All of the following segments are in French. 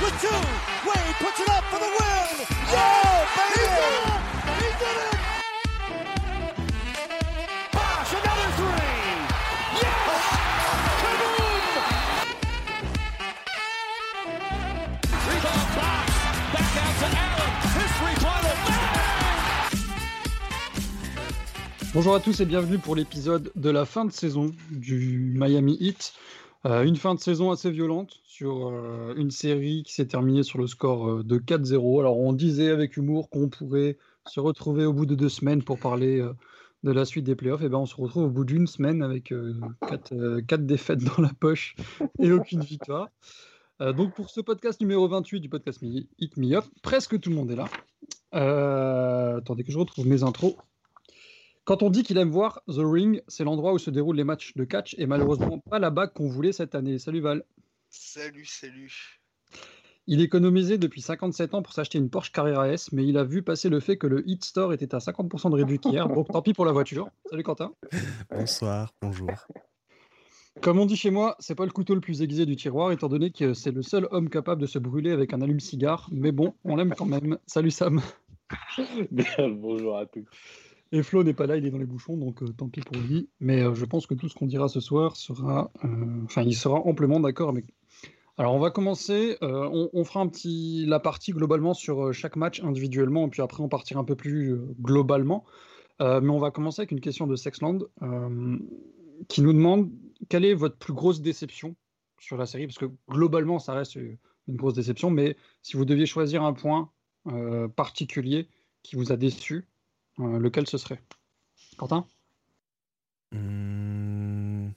with two. Wade puts it up for the win. Yeah, baby! He did it! He did it! Bosh, another three! Yes! Kaboom! Rebound box. Back out to Allen. His three-pointer. Bonjour à tous et bienvenue pour l'épisode de la fin de saison du Miami Heat. Euh, une fin de saison assez violente sur euh, une série qui s'est terminée sur le score euh, de 4-0. Alors on disait avec humour qu'on pourrait se retrouver au bout de deux semaines pour parler de la suite des playoffs. Et ben on se retrouve au bout d'une semaine avec euh, quatre, quatre défaites dans la poche et aucune victoire. Donc pour ce podcast numéro 28 du podcast Hit Me Up, presque tout le monde est là. Attendez que je retrouve mes intros. Quand on dit qu'il aime voir The Ring, c'est l'endroit où se déroulent les matchs de catch et malheureusement pas la bague qu'on voulait cette année. Salut Val. Salut, salut. Il économisait depuis 57 ans pour s'acheter une Porsche Carrera S, mais il a vu passer le fait que le Hit Store était à 50% de réduction hier, donc tant pis pour la voiture. Salut Quentin. Bonsoir, bonjour. Comme on dit chez moi, c'est pas le couteau le plus aiguisé du tiroir, étant donné que c'est le seul homme capable de se brûler avec un allume-cigare, mais bon, on l'aime quand même. Salut Sam. Bien, bonjour à tous. Et Flo n'est pas là, il est dans les bouchons, donc euh, tant pis pour lui. Mais euh, je pense que tout ce qu'on dira ce soir sera. euh, Enfin, il sera amplement d'accord avec. Alors, on va commencer. on, on fera un petit la partie globalement sur chaque match individuellement, et puis après, on partira un peu plus globalement. Mais on va commencer avec une question de Sexland qui nous demande quelle est votre plus grosse déception sur la série? Parce que globalement, ça reste une grosse déception, mais si vous deviez choisir un point particulier qui vous a déçu, euh, lequel ce serait? Quentin? Hmm,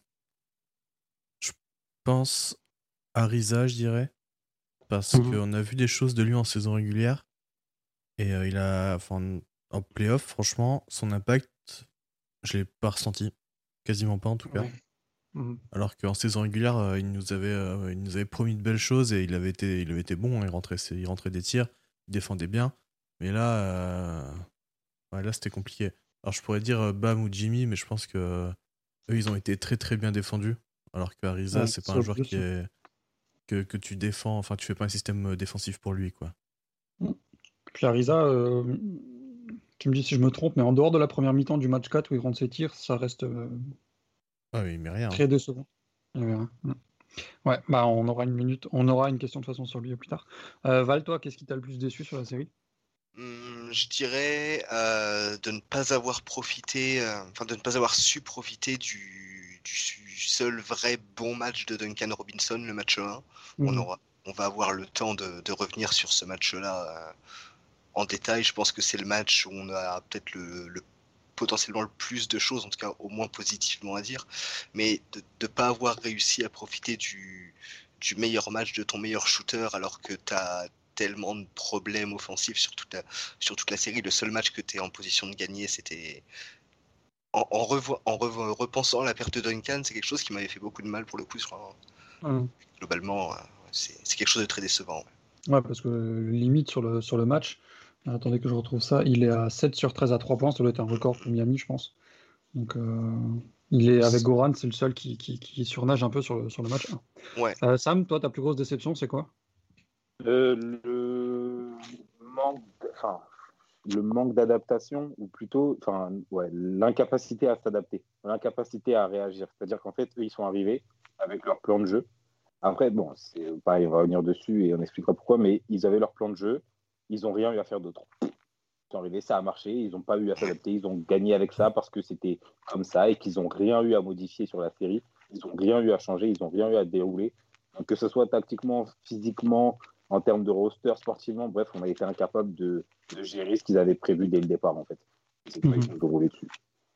Je pense Ariza, je dirais. Parce Mhm. qu'on a vu des choses de lui en saison régulière. Et euh, il a. Enfin, en playoff, franchement, son impact, je l'ai pas ressenti. Quasiment pas en tout cas. Ouais. Mhm. Alors qu'en saison régulière, euh, il, nous avait, euh, il nous avait promis de belles choses et il avait été, il avait été bon. Il rentrait, il rentrait des tirs, il défendait bien. Mais là, ouais, là c'était compliqué. Alors je pourrais dire euh, Bam ou Jimmy, mais je pense que euh, eux, ils ont été très très bien défendus. Alors que Ariza, Ouais, c'est pas un joueur qui est, que, que tu défends. Enfin, tu fais pas un système euh, défensif pour lui, quoi. Puis Ariza, euh, tu me dis si je me trompe, mais en dehors de la première mi-temps du match 4 où il rentre ses tirs, ça reste euh, Ah oui, mais rien. très décevant. Il rien. Mhm. Ouais, bah on aura une minute, on aura une question de toute façon sur lui plus tard. Val, toi, qu'est-ce qui t'a le plus déçu sur la série? Je dirais euh, de ne pas avoir profité, euh, enfin de ne pas avoir su profiter du, du seul vrai bon match de Duncan Robinson, le match 1. On, Mhm. aura, on va avoir le temps de, de revenir sur ce match-là euh, en détail. Je pense que c'est le match où on a peut-être le, le- potentiellement le plus de choses, en tout cas au moins positivement à dire, mais de ne pas avoir réussi à profiter du, du meilleur match de ton meilleur shooter alors que tu as tellement de problèmes offensifs sur toute la, sur toute la série. Le seul match que tu es en position de gagner, c'était... En, en, revo- en revo- repensant à la perte de Duncan, c'est quelque chose qui m'avait fait beaucoup de mal pour le coup. sur un- Mhm. globalement, euh, c'est c'est quelque chose de très décevant. ouais. Ouais, parce que limite sur le, sur le match, euh, attendez que je retrouve ça, il est à 7 sur 13 à 3 points, ça doit être un record pour Miami, je pense. Donc, euh, il est avec Goran, c'est le seul qui, qui, qui surnage un peu sur le, sur le match 1. Ouais. Euh, Sam, toi, ta plus grosse déception, c'est quoi? Euh, le manque, enfin, le manque d'adaptation, ou plutôt, enfin, ouais, l'incapacité à s'adapter, l'incapacité à réagir. C'est-à-dire qu'en fait, eux, ils sont arrivés avec leur plan de jeu. Après, bon, c'est pareil, on va revenir dessus et on expliquera pourquoi, mais ils avaient leur plan de jeu, ils n'ont rien eu à faire d'autre. Ils sont arrivés, ça a marché, ils n'ont pas eu à s'adapter, ils ont gagné avec ça parce que c'était comme ça et qu'ils n'ont rien eu à modifier sur la série, ils n'ont rien eu à changer, ils n'ont rien eu à dérouler. Que ce soit tactiquement, physiquement, en termes de roster, sportivement, bref, on a été incapable de, de gérer ce qu'ils avaient prévu dès le départ, en fait. C'est ça qu'ils ont roulé dessus.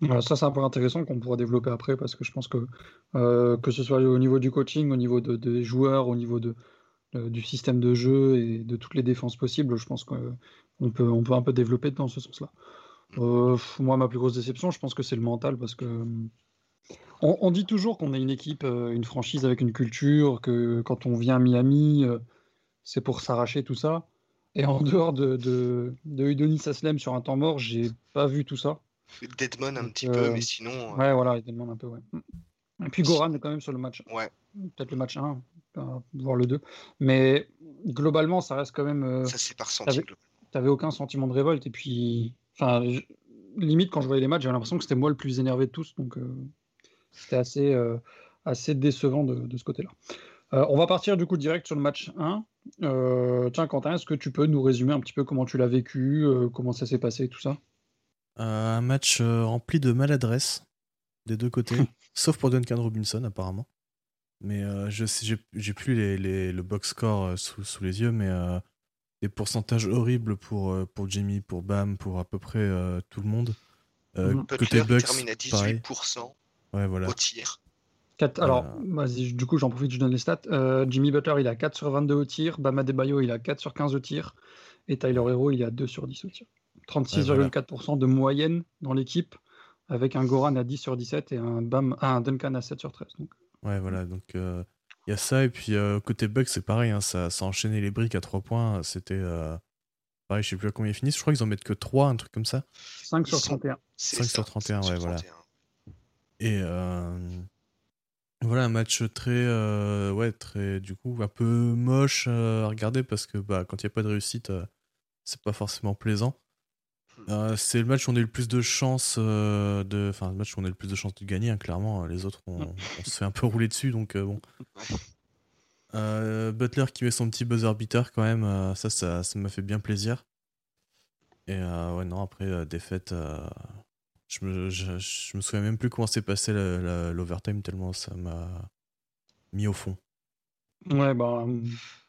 Voilà, ça, c'est un point intéressant qu'on pourra développer après parce que je pense que euh, que ce soit au niveau du coaching, au niveau de- des joueurs, au niveau de, du système de jeu et de toutes les défenses possibles, je pense qu'on peut, on peut un peu développer dans ce sens-là. Euh, moi, ma plus grosse déception, je pense que c'est le mental parce que on, on dit toujours qu'on est une équipe, euh, une franchise avec une culture, que quand on vient à Miami, c'est pour s'arracher tout ça. Et en dehors de, de, de Udonis Aslem sur un temps mort, j'ai pas vu tout ça. Deadmon un Donc, petit euh, peu, mais sinon. euh, Ouais, voilà, il demande un peu, ouais. Et puis Goran, quand même, sur le match. Ouais. Peut-être le match 1, euh, voire le 2. Mais globalement, ça reste quand même. euh, Ça, c'est par globalement. t'avais aucun sentiment de révolte. Et puis, enfin, limite, quand je voyais les matchs, j'avais l'impression que c'était moi le plus énervé de tous. Donc, euh, c'était assez, euh, assez décevant de, de ce côté-là. Euh, on va partir du coup direct sur le match 1. Euh, tiens, Quentin, est-ce que tu peux nous résumer un petit peu comment tu l'as vécu, euh, comment ça s'est passé, tout ça? Un match rempli de maladresse des deux côtés, sauf pour Duncan Robinson apparemment. Mais je j'ai plus les, les, le box score sous, sous, les yeux, mais des pourcentages horribles pour, pour Jimmy, pour Bam, pour à peu près tout le monde. Mmh. Côté Butler Bucks, termine à 18% Ouais, voilà. au tiers. Euh. alors, vas-y, du coup, j'en profite, je donne les stats. Euh, Jimmy Butler, il a 4 sur 22 au tir. Bama Debayo, il a 4 sur 15 au tir. Et Tyler Hero, il a 2 sur 10 au tir. 36,4% de moyenne dans l'équipe, avec un Goran à 10 sur 17 et un, Bam, ah, un Duncan à 7 sur 13. Ouais, voilà, donc il y a ça. Et puis, côté Bucks, c'est pareil, hein, ça, ça enchaînait les briques à 3 points. C'était. Pareil, je ne sais plus à combien ils finissent. Je crois qu'ils en mettent que 3, un truc comme ça. 5 sur 31. 5 sur 31, ouais, voilà. Et voilà, un match très, euh, ouais, très, du coup, un peu moche euh, à regarder parce que bah, quand il n'y a pas de réussite, euh, c'est pas forcément plaisant. Euh, c'est le match où on a eu le plus de chances euh, de, enfin, le match où on a eu le plus de chances de gagner. hein, clairement, les autres, on, on se fait un peu rouler dessus, donc euh, bon. Butler qui met son petit buzzer beater quand même, ça, ça, ça m'a fait bien plaisir. Et ouais, non, après, défaite, je, me, je, je me souviens même plus comment s'est passé l'overtime tellement ça m'a mis au fond. Ouais, bah,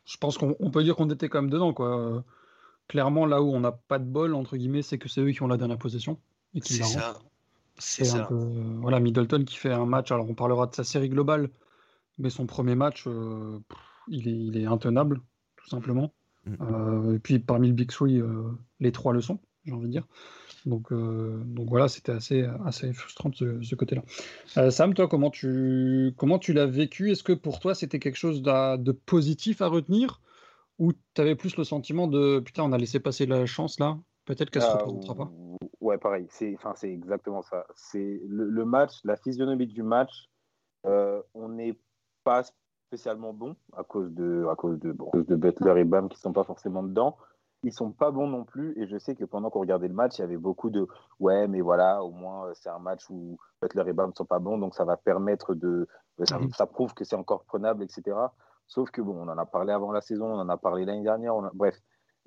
je pense qu'on on peut dire qu'on était quand même dedans. Quoi. Clairement, là où on n'a pas de bol, entre guillemets, c'est que c'est eux qui ont la dernière possession C'est ça. C'est ça. peu, euh, voilà, Middleton qui fait un match. Alors, on parlera de sa série globale, mais son premier match, euh, pff, il, est, il est intenable, tout simplement. Mm. Euh, et puis, parmi le Big Three, euh, les trois le sont, j'ai envie de dire. Donc, euh, donc voilà, c'était assez, assez frustrant de ce, ce côté-là. Euh, Sam, toi, comment tu, comment tu l'as vécu? Est-ce que pour toi, c'était quelque chose de positif à retenir? Ou tu avais plus le sentiment de putain, on a laissé passer la chance là Peut-être qu'elle se Ah, représentera pas? Ouais, pareil. C'est, exactement ça. C'est le, le match, la physionomie du match. euh, on n'est pas spécialement bon à cause de, à cause de, bon, à cause de Butler et Bam qui sont pas forcément dedans. Ils sont pas bons non plus. Et je sais que pendant qu'on regardait le match, il y avait beaucoup de ouais, mais voilà, au moins euh, c'est un match où Butler et Bam sont pas bons, donc ça va permettre de, ça, Mhm. ça prouve que c'est encore prenable, etc. Sauf que bon, on en a parlé avant la saison, on en a parlé l'année dernière. on a- bref,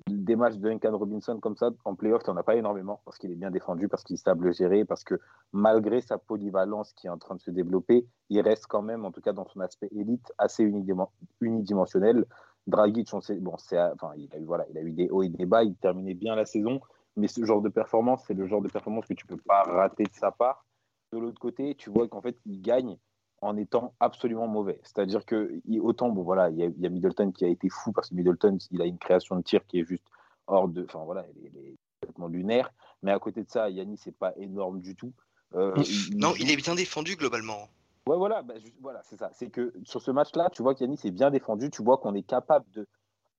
des matchs de Duncan Robinson comme ça en playoff, tu n'en as pas énormément parce qu'il est bien défendu, parce qu'il stable géré, parce que malgré sa polyvalence qui est en train de se développer, il reste quand même, en tout cas dans son aspect élite, assez unidimen- unidimensionnel. Dragic, on sait, bon, c'est, enfin, il a eu voilà, il a eu des hauts et des bas, il terminait bien la saison, mais ce genre de performance, c'est le genre de performance que tu peux pas rater de sa part. De l'autre côté, tu vois qu'en fait, il gagne en étant absolument mauvais. C'est-à-dire que autant, bon voilà, il y, a, il y a Middleton qui a été fou parce que Middleton, il a une création de tir qui est juste hors de, enfin voilà, elle est, elle est complètement lunaire. Mais à côté de ça, Yannis, c'est pas énorme du tout. Euh, Non, il est bien défendu globalement. Ouais, voilà, bah, voilà, c'est ça. C'est que sur ce match-là, tu vois qu'Yanis est bien défendu. Tu vois qu'on est capable de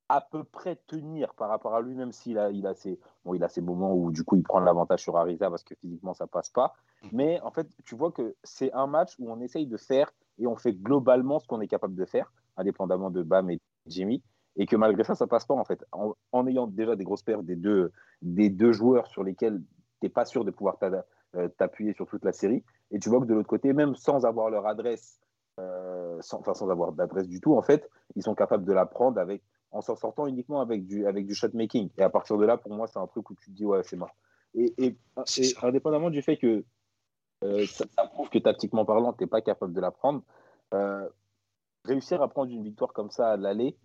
à peu près tenir par rapport à lui, même s'il a, il a ses, bon, il a ses moments où du coup il prend l'avantage sur Ariza parce que physiquement ça passe pas. Mais en fait, tu vois que c'est un match où on essaye de faire et on fait globalement ce qu'on est capable de faire, indépendamment de Bam et Jimmy, et que malgré ça, ça passe pas en fait. En, en ayant déjà des grosses pertes des deux, des deux joueurs sur lesquels t'es pas sûr de pouvoir euh, t'appuyer sur toute la série. Et tu vois que de l'autre côté, même sans avoir leur adresse, euh, sans, enfin sans avoir d'adresse du tout, en fait, ils sont capables de la prendre avec, en s'en sortant uniquement avec du, avec du shot making. Et à partir de là, pour moi, c'est un truc où tu te dis, ouais, c'est mort. Et, et, et indépendamment du fait que euh, ça, ça prouve que tactiquement parlant, tu n'es pas capable de la prendre, euh, réussir à prendre une victoire comme ça à l'aller,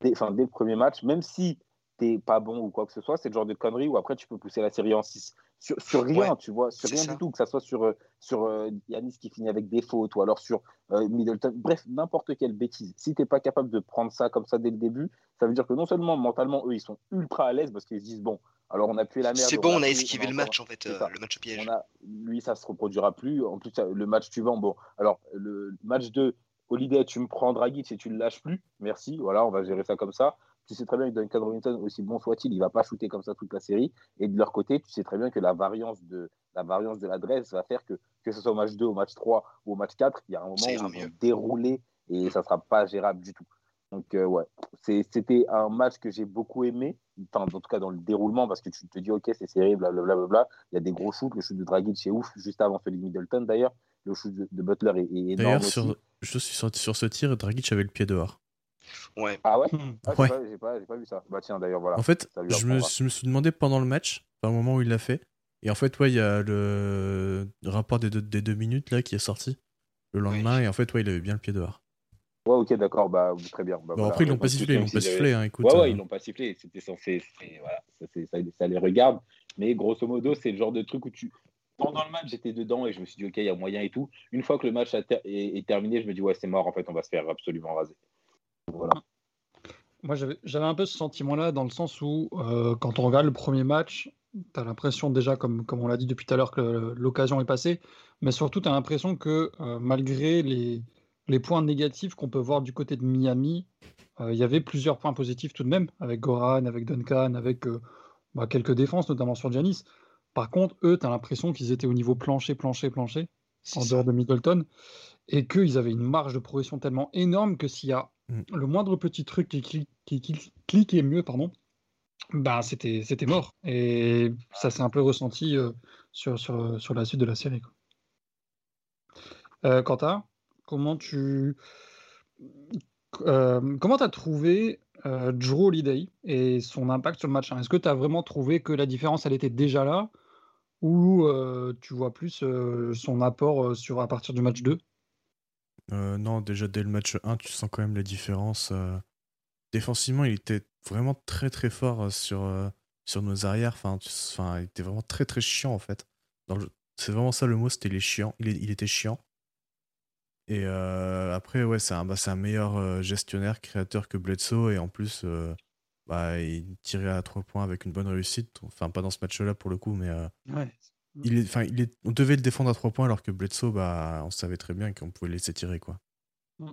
dès, dès le premier match, même si t'es pas bon ou quoi que ce soit, c'est le genre de connerie où après tu peux pousser la série en 6. Sur, sur rien, Ouais, tu vois, sur rien ça. du tout, que ça soit sur, euh, sur euh, Yanis qui finit avec des fautes ou alors sur euh, Middleton, bref, n'importe quelle bêtise. Si t'es pas capable de prendre ça comme ça dès le début, ça veut dire que non seulement mentalement, eux, ils sont ultra à l'aise parce qu'ils se disent, bon, alors on a pu la merde. C'est bon, on a esquivé le match en fait, euh, le match piège. on a, lui, ça se reproduira plus. En plus, le match suivant, bon, alors le match 2, Holiday, tu me prends Dragic et tu le lâches plus. Merci, voilà, on va gérer ça comme ça. Tu sais très bien que Duncan Robinson, aussi bon soit-il, il va pas shooter comme ça toute la série. Et de leur côté, tu sais très bien que la variance de la variance de l'adresse va faire que que ce soit au match 2, au match 3 ou au match 4, il y a un moment où ils vont mieux. dérouler et ça sera pas gérable du tout. Donc, euh, ouais, c'était un match que j'ai beaucoup aimé, enfin, en tout cas dans le déroulement, parce que tu te dis, ok, c'est serré, blablabla. Il y a des gros shoots, le shoot de Dragic c'est ouf, juste avant celui de Middleton d'ailleurs. Le shoot de, Butler est, énorme. D'ailleurs, sur, je suis sur, sur ce tir, Dragic avait le pied dehors. Ouais. Ah ouais, ah, ouais. J'ai pas, pas, vu ça. Bah tiens, d'ailleurs, voilà. En fait, je me, je me, suis demandé pendant le match, au moment où il l'a fait, et en fait, ouais, il y a le rapport des deux, des deux minutes là qui est sorti le lendemain, et en fait, ouais, il avait bien le pied dehors. Ouais, ok, d'accord, bah, très bien. Bah, bon, après, ils l'ont pas sifflé, ils l'ont pas sifflé, hein, écoute. Ouais, ouais, euh. ils l'ont pas sifflé, c'était censé. Voilà, ça, ça, les regarde, mais grosso modo, c'est le genre de truc où tu. Pendant le match, j'étais dedans et je me suis dit, ok, il y a moyen et tout. Une fois que le match est, terminé, je me dis, ouais, c'est mort, en fait, on va se faire absolument raser. Voilà. Moi, j'avais un peu ce sentiment-là, dans le sens où, euh, quand on regarde le premier match, tu as l'impression déjà, comme, comme on l'a dit depuis tout à l'heure, que l'occasion est passée, mais surtout, tu as l'impression que euh, malgré les, les points négatifs qu'on peut voir du côté de Miami, euh, il y avait plusieurs points positifs tout de même, avec Goran, avec Duncan, avec euh, bah, quelques défenses, notamment sur Giannis. Par contre, eux, tu as l'impression qu'ils étaient au niveau plancher, plancher, plancher, en dehors de Middleton, et qu'ils avaient une marge de progression tellement énorme que s'il y a mm. le moindre petit truc qui, cliquait mieux, pardon, bah, c'était, mort. Et ça s'est un peu ressenti euh, sur, la suite de la série. Quoi. Quentin Comment tu euh, comment as trouvé euh, Drew Holiday et son impact sur le match Est-ce que tu vraiment trouvé que la différence elle était déjà là? Ou euh, tu vois plus euh, son apport sur à partir du match 2 Non, déjà dès le match 1, tu sens quand même la différence. Défensivement, il était vraiment très très fort sur, sur nos arrières. Enfin, il était vraiment très très chiant en fait. C'est vraiment ça le mot, c'était les chiants. Il, il était chiant. Et euh, après, ouais, c'est un, bah, un meilleur euh, gestionnaire, créateur que Bledsoe. Et en plus, euh, bah, il tirait à trois points avec une bonne réussite. Enfin, pas dans ce match-là pour le coup, mais il est, enfin, il est, on devait le défendre à trois points alors que Bledsoe, bah, on savait très bien qu'on pouvait le laisser tirer. Quoi. Mmh.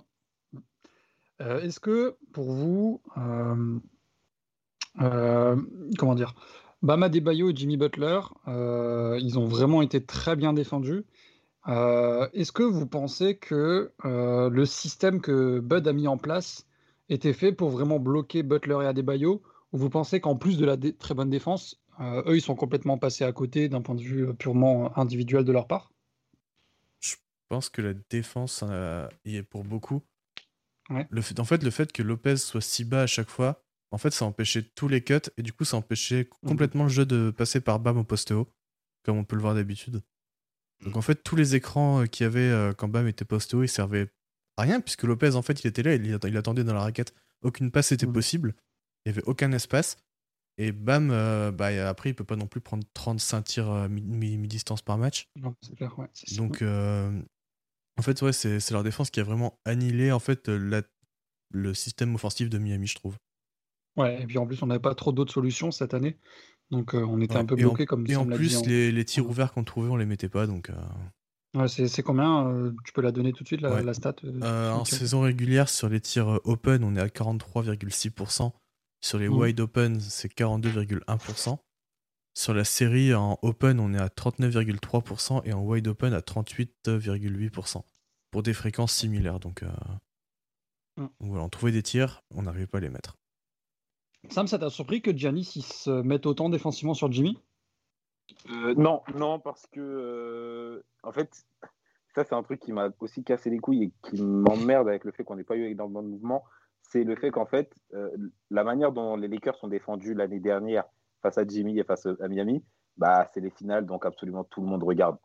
Est-ce que pour vous, comment dire, Bama Debayo et Jimmy Butler, ils ont vraiment été très bien défendus. Euh, est-ce que vous pensez que euh, le système que Bud a mis en place était fait pour vraiment bloquer Butler et Adebayo Ou vous pensez qu'en plus de la très bonne défense, euh, eux, ils sont complètement passés à côté d'un point de vue purement individuel de leur part Je pense que la défense y est pour beaucoup. Le fait, en fait, le fait que Lopez soit si bas à chaque fois, en fait, ça empêchait tous les cuts et du coup, ça empêchait mmh. complètement le jeu de passer par Bam au poste haut, comme on peut le voir d'habitude. Donc en fait, tous les écrans euh, qu'il y avait euh, quand Bam était posté haut, ils servaient à rien, puisque Lopez, en fait, il était là, il, attendait dans la raquette. Aucune passe était mmh. possible. Il n'y avait aucun espace. Et Bam, euh, bah, après, il peut pas non plus prendre 35 tirs mi-distance par match. clair, ouais, Donc, en fait, ouais, c'est leur défense qui a vraiment annihilé en fait, le système offensif de Miami, je trouve. Ouais, et puis en plus, on n'avait pas trop d'autres solutions cette année. Donc euh, on était un peu bloqué comme Et en plus, les, tirs ouverts qu'on trouvait, on les mettait pas. Donc, euh. c'est combien euh, Tu peux la donner tout de suite, la, stat En saison régulière, sur les tirs open, on est à 43,6%. Sur les mmh. wide open, c'est 42,1%. Sur la série, en open, on est à 39,3% et en wide open à 38,8%. Pour des fréquences similaires. Donc, mmh. donc voilà, on trouvait des tirs, on n'arrivait pas à les mettre. Sam, ça t'a surpris que Giannis il se mette autant défensivement sur Jimmy? Euh, Non, non, parce que euh, en fait, ça c'est un truc qui m'a aussi cassé les couilles et qui m'emmerde avec le fait qu'on n'ait pas eu dans le bon mouvement. C'est le fait qu'en fait, euh, la manière dont les Lakers sont défendus l'année dernière face à Jimmy et face à Miami, bah, c'est les finales, donc absolument tout le monde regarde.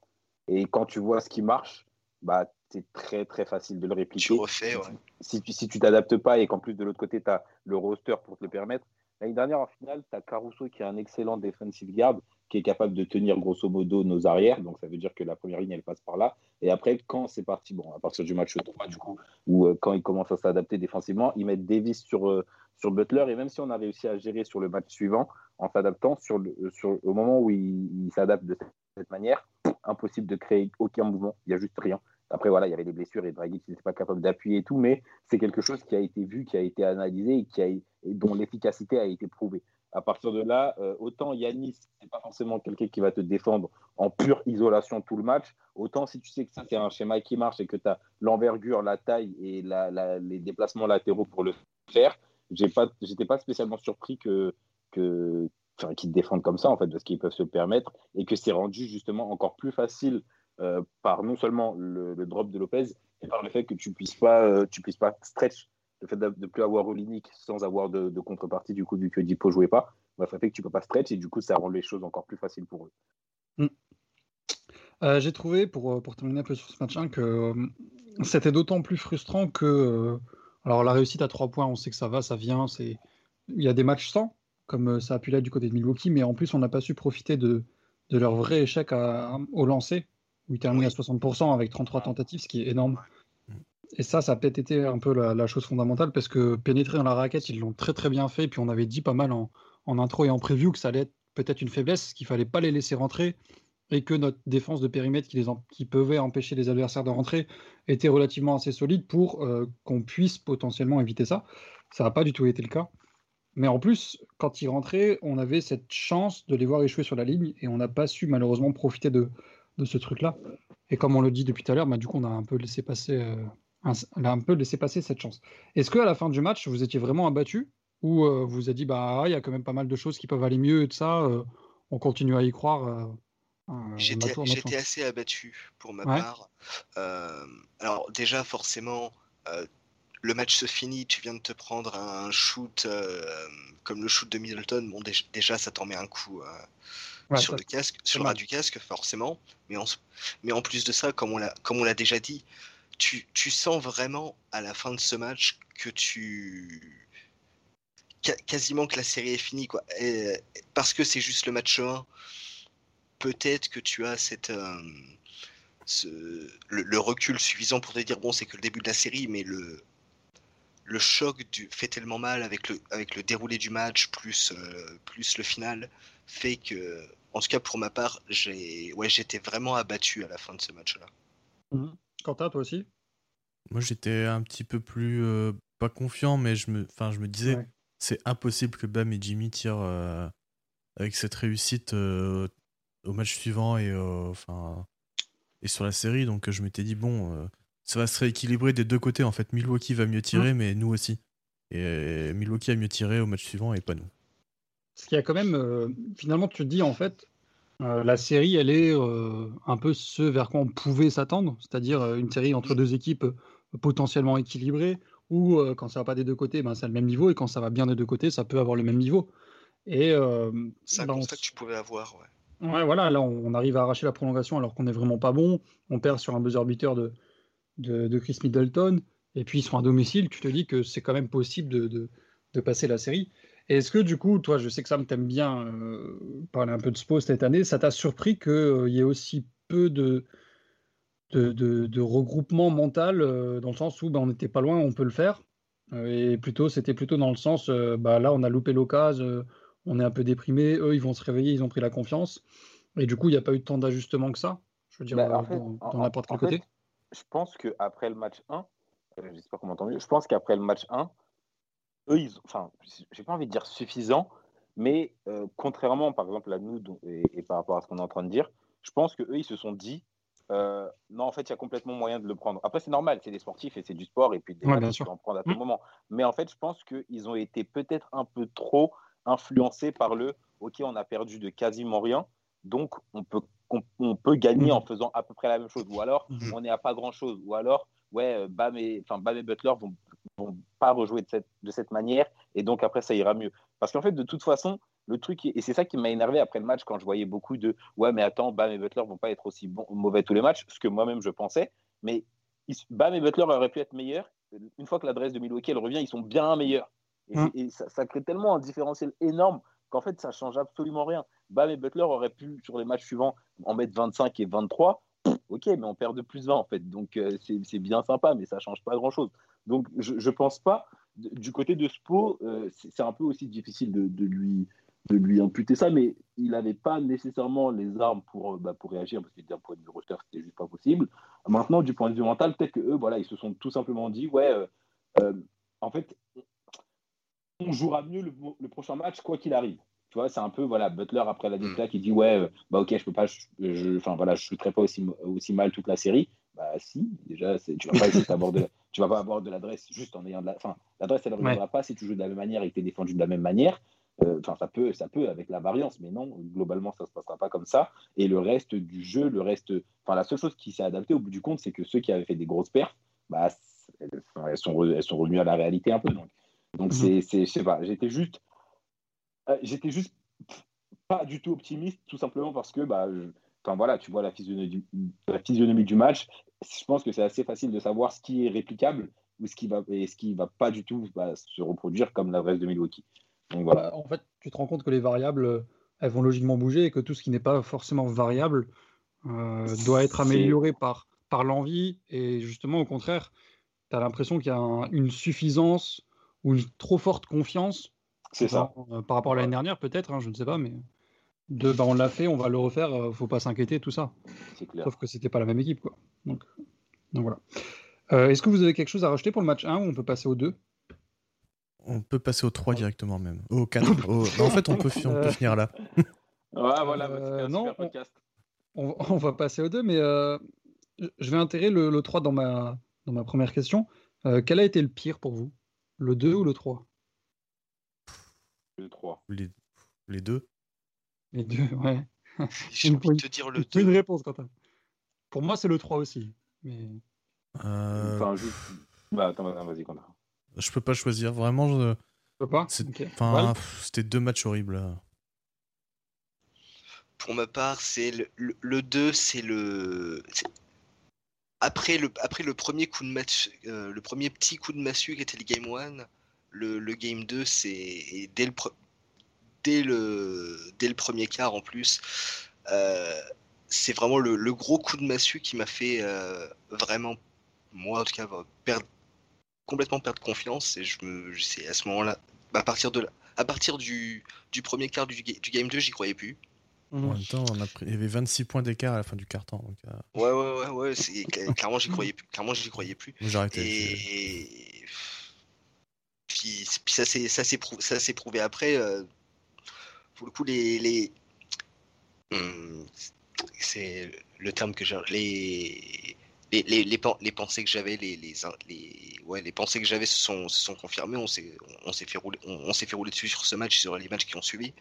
Et quand tu vois ce qui marche, bah, c'est très très facile de le répliquer. Tu refais, ouais. Si, si, tu t'adaptes pas et qu'en plus de l'autre côté, tu as le roster pour te le permettre. L'année dernière, en finale, tu as Caruso qui est un excellent defensive guard qui est capable de tenir grosso modo nos arrières. Donc ça veut dire que la première ligne, elle passe par là. Et après, quand c'est parti, bon, à partir du match 3, du coup, où euh, quand ils commencent à s'adapter défensivement, ils mettent Davis sur, euh, sur Butler. Et même si on a réussi à gérer sur le match suivant, en s'adaptant, sur le, sur, au moment où ils il s'adaptent de cette manière, impossible de créer aucun mouvement. Il n'y a juste rien. Après, voilà, il y avait des blessures et Dragic n'était pas capable d'appuyer et tout, mais c'est quelque chose qui a été vu, qui a été analysé et, qui a, et dont l'efficacité a été prouvée. À partir de là, euh, autant Yanis, n'est pas forcément quelqu'un qui va te défendre en pure isolation tout le match, autant si tu sais que ça c'est un schéma qui marche et que tu as l'envergure, la taille et les déplacements latéraux pour le faire. J'ai pas, j'étais pas spécialement surpris que, qu'ils défendent comme ça en fait, parce qu'ils peuvent se le permettre et que c'est rendu justement encore plus facile euh, par non seulement le, drop de Lopez, mais par le fait que tu puisses euh, puisses pas stretch, le fait de ne plus avoir Olinik sans avoir de, contrepartie du coup vu que Dipo jouait pas, bah, ça fait que tu peux pas stretch et du coup ça rend les choses encore plus faciles pour eux. Mm. Euh, j'ai trouvé, pour, pour terminer un peu sur ce match 1, que c'était d'autant plus frustrant que. alors, la réussite à 3 points, on sait que ça va, ça vient. c'est Il y a des matchs sans, comme ça a pu l'être du côté de Milwaukee, mais en plus, on n'a pas su profiter de, de leur vrai échec au lancer où il termine à 60% avec 33 tentatives, ce qui est énorme. Et ça, ça a peut-être été un peu la, chose fondamentale parce que pénétrer dans la raquette, ils l'ont très très bien fait. Puis on avait dit pas mal en, intro et en preview que ça allait être peut-être une faiblesse, qu'il fallait pas les laisser rentrer et que notre défense de périmètre qui, pouvait empêcher les adversaires de rentrer était relativement assez solide pour euh, qu'on puisse potentiellement éviter ça. Ça n'a pas du tout été le cas. Mais en plus, quand ils rentraient, on avait cette chance de les voir échouer sur la ligne et on n'a pas su malheureusement profiter de, de ce truc-là. Et comme on le dit depuis tout à l'heure, bah, du coup, on a un peu laissé passer, euh, un, a un peu laissé passer cette chance. Est-ce que à la fin du match, vous étiez vraiment abattu ou euh, vous avez dit, bah, il y a quand même pas mal de choses qui peuvent aller mieux et de ça, euh, on continue à y croire J'étais assez abattu pour ma part. alors déjà, forcément, le match se finit, tu viens de te prendre un shoot comme le shoot de Middleton. Bon, déjà, ça t'en met un coup sur le casque, sur le du casque, forcément. Mais en, mais en plus de ça, comme on l'a, comme on l'a déjà dit, tu, sens vraiment à la fin de ce match que tu quasiment que la série est finie quoi. parce que c'est juste le match 1, peut-être que tu as cette euh, le, recul suffisant pour te dire bon c'est que le début de la série, mais le le choc du, fait tellement mal avec le, avec le déroulé du match plus, euh, plus le final fait que en tout cas pour ma part, j'ai ouais, j'étais vraiment abattu à la fin de ce match-là. Mmh. Quentin, toi aussi? Moi, j'étais un petit peu plus euh, pas confiant, mais je me, enfin, je me disais, c'est impossible que Bam et Jimmy tirent euh, avec cette réussite euh, au match suivant et enfin et sur la série. Donc, je m'étais dit bon, ça va se rééquilibrer des deux côtés. En fait, Milwaukee va mieux tirer, mmh. mais nous aussi. Et Milwaukee a mieux tiré au match suivant et pas nous. Ce qui a quand même, finalement, tu te dis en fait, euh, la série, elle est euh, un peu ce vers quoi on pouvait s'attendre, c'est-à-dire une série entre deux équipes potentiellement équilibrées, où quand ça va pas des deux côtés, ben, c'est le même niveau, et quand ça va bien des deux côtés, ça peut avoir le même niveau. Et c'est un ben, constat que tu pouvais avoir, ouais. Ouais, voilà, là on, arrive à arracher la prolongation alors qu'on est vraiment pas bon. On perd sur un buzzer beater de, de, Chris Middleton, et puis ils sont à domicile. Tu te dis que c'est quand même possible de, de passer la série. Est-ce que du coup, toi, je sais que Sam t'aime bien euh, parler un peu de Spo cette année, ça t'a surpris qu'il euh, y ait aussi peu de, de, regroupement mental euh, dans le sens où bah, on n'était pas loin, on peut le faire Et plutôt, c'était plutôt dans le sens, bah, là, on a loupé l'occasion, on est un peu déprimé, eux, ils vont se réveiller, ils ont pris la confiance. Et du coup, il n'y a pas eu tant d'ajustement que ça, je veux dire, bah, dans n'importe quel côté. je pense qu'après le match 1, j'espère qu'on m'entend mieux, je pense qu'après le match 1, eux, ils, enfin, j'ai pas envie de dire suffisant, mais euh, contrairement, par exemple, à nous et, par rapport à ce qu'on est en train de dire, je pense que eux, ils se sont dit, euh, non, en fait, il y a complètement moyen de le prendre. Après, c'est normal, c'est des sportifs et c'est du sport, et puis des peux en prendre à tout mmh. moment. Mais en fait, je pense qu'ils ont été peut-être un peu trop influencés par le, ok, on a perdu de quasiment rien, donc on peut, on, peut gagner mmh. en faisant à peu près la même chose, ou alors mmh. on n'est à pas grand-chose, ou alors, ouais, euh, Bam et, enfin, Bam et Butler vont vont pas rejouer de cette, de cette manière et donc après ça ira mieux. Parce qu'en fait, de toute façon, le truc, et c'est ça qui m'a énervé après le match quand je voyais beaucoup de ouais, mais attends, Bam et Butler vont pas être aussi bon, mauvais tous les matchs, ce que moi-même je pensais, mais Bam et Butler auraient pu être meilleurs. Une fois que l'adresse de Milwaukee elle revient, ils sont bien meilleurs. Et, mmh. ça, crée tellement un différentiel énorme qu'en fait, ça change absolument rien. Bam et Butler auraient pu, sur les matchs suivants, en mettre 25 et 23. ok, mais on perd de plus 20 en fait. Donc euh, c'est bien sympa, mais ça change pas grand chose. Donc, je ne pense pas. Du côté de Spo, euh, c'est un peu aussi difficile de, lui, de lui imputer ça, mais il n'avait pas nécessairement les armes pour, euh, bah, pour réagir, parce que d'un point de vue roster, c'était juste pas possible. Maintenant, du point de vue mental, peut-être qu'eux, voilà, ils se sont tout simplement dit, ouais, euh, en fait, on jouera mieux le, prochain match, quoi qu'il arrive. Tu vois, c'est un peu, voilà, Butler, après la déclaration, qui dit, ouais, bah ok, je peux pas, je, enfin voilà, je ne pas aussi, aussi mal toute la série. Bah si, déjà, tu vas pas essayer d'aborder tu vas pas avoir de l'adresse juste en ayant de la. Enfin, l'adresse, elle ne reviendra pas si tu joues de la même manière et que tu es défendu de la même manière. Euh, enfin, ça peut, ça peut avec la variance, mais non, globalement, ça ne se passera pas comme ça. Et le reste du jeu, le reste. Enfin, la seule chose qui s'est adaptée au bout du compte, c'est que ceux qui avaient fait des grosses perfs, bah, elles, sont, elles sont revenues à la réalité un peu. Donc, donc mhm. c'est, je sais pas, j'étais juste. Euh, j'étais juste pas du tout optimiste, tout simplement parce que bah, enfin, voilà, tu vois la physionomie, la physionomie du match. Je pense que c'est assez facile de savoir ce qui est réplicable ou ce qui va et ce qui va pas du tout bah, se reproduire comme l'adresse de Milwaukee. En fait, tu te rends compte que les variables, euh, elles vont logiquement bouger et que tout ce qui n'est pas forcément variable euh, doit être amélioré par, par l'envie. Et justement, au contraire, tu as l'impression qu'il y a une suffisance ou une trop forte confiance. C'est ça. Euh, par rapport à l'année dernière, peut-être, hein, je ne sais pas, mais de bah, on l'a fait, on va le refaire, ne faut pas s'inquiéter, tout ça. Sauf que c'était pas la même équipe. Quoi. Donc, donc voilà. Est-ce que vous avez quelque chose à rajouter pour le match 1 ou on peut passer au 2 on peut passer au 3 directement même. Au 4. en fait, on peut, finir là. ouais, voilà, euh, non, on, va passer au 2, mais euh, je vais intégrer le, 3 dans ma, dans ma première question. Euh, quel a été le pire pour vous? Le 2 ou le 3 Le 3. Les, les deux Les deux, ouais. J'ai envie de te dire le 2. une réponse, Quentin. Pour moi, c'est le 3 aussi. Mais... Enfin, Bah, attends, vas-y, Quentin. Je peux pas choisir. Vraiment, je... peux pas Enfin, c'était deux matchs horribles. Pour ma part, c'est le, 2, c'est le. Après le, après le premier coup de match, euh, le premier petit coup de massue qui était le game 1, le, le game 2, c'est dès le, dès, le, dès le premier quart en plus, euh, c'est vraiment le, gros coup de massue qui m'a fait euh, vraiment, moi en tout cas, perdre complètement perdre confiance et je me, c'est à ce moment-là, à partir de à partir du, du premier quart du, du game 2, j'y croyais plus. En même temps, on a il y avait 26 points d'écart à la fin du carton. Euh. Ouais, ouais, ouais, ouais. C'est... clairement, j'y croyais plus. Clairement, j'y croyais plus. Et... Puis, puis, ça, s'est, prouvé, prouvé après. Euh... Pour le coup, les. Hum, c'est le terme que j'ai. Les les, les, pensées que j'avais, les, les, ouais, les pensées que j'avais se sont, confirmées. On s'est, on s'est fait rouler, on, s'est fait rouler dessus sur ce match, sur les matchs qui ont suivi.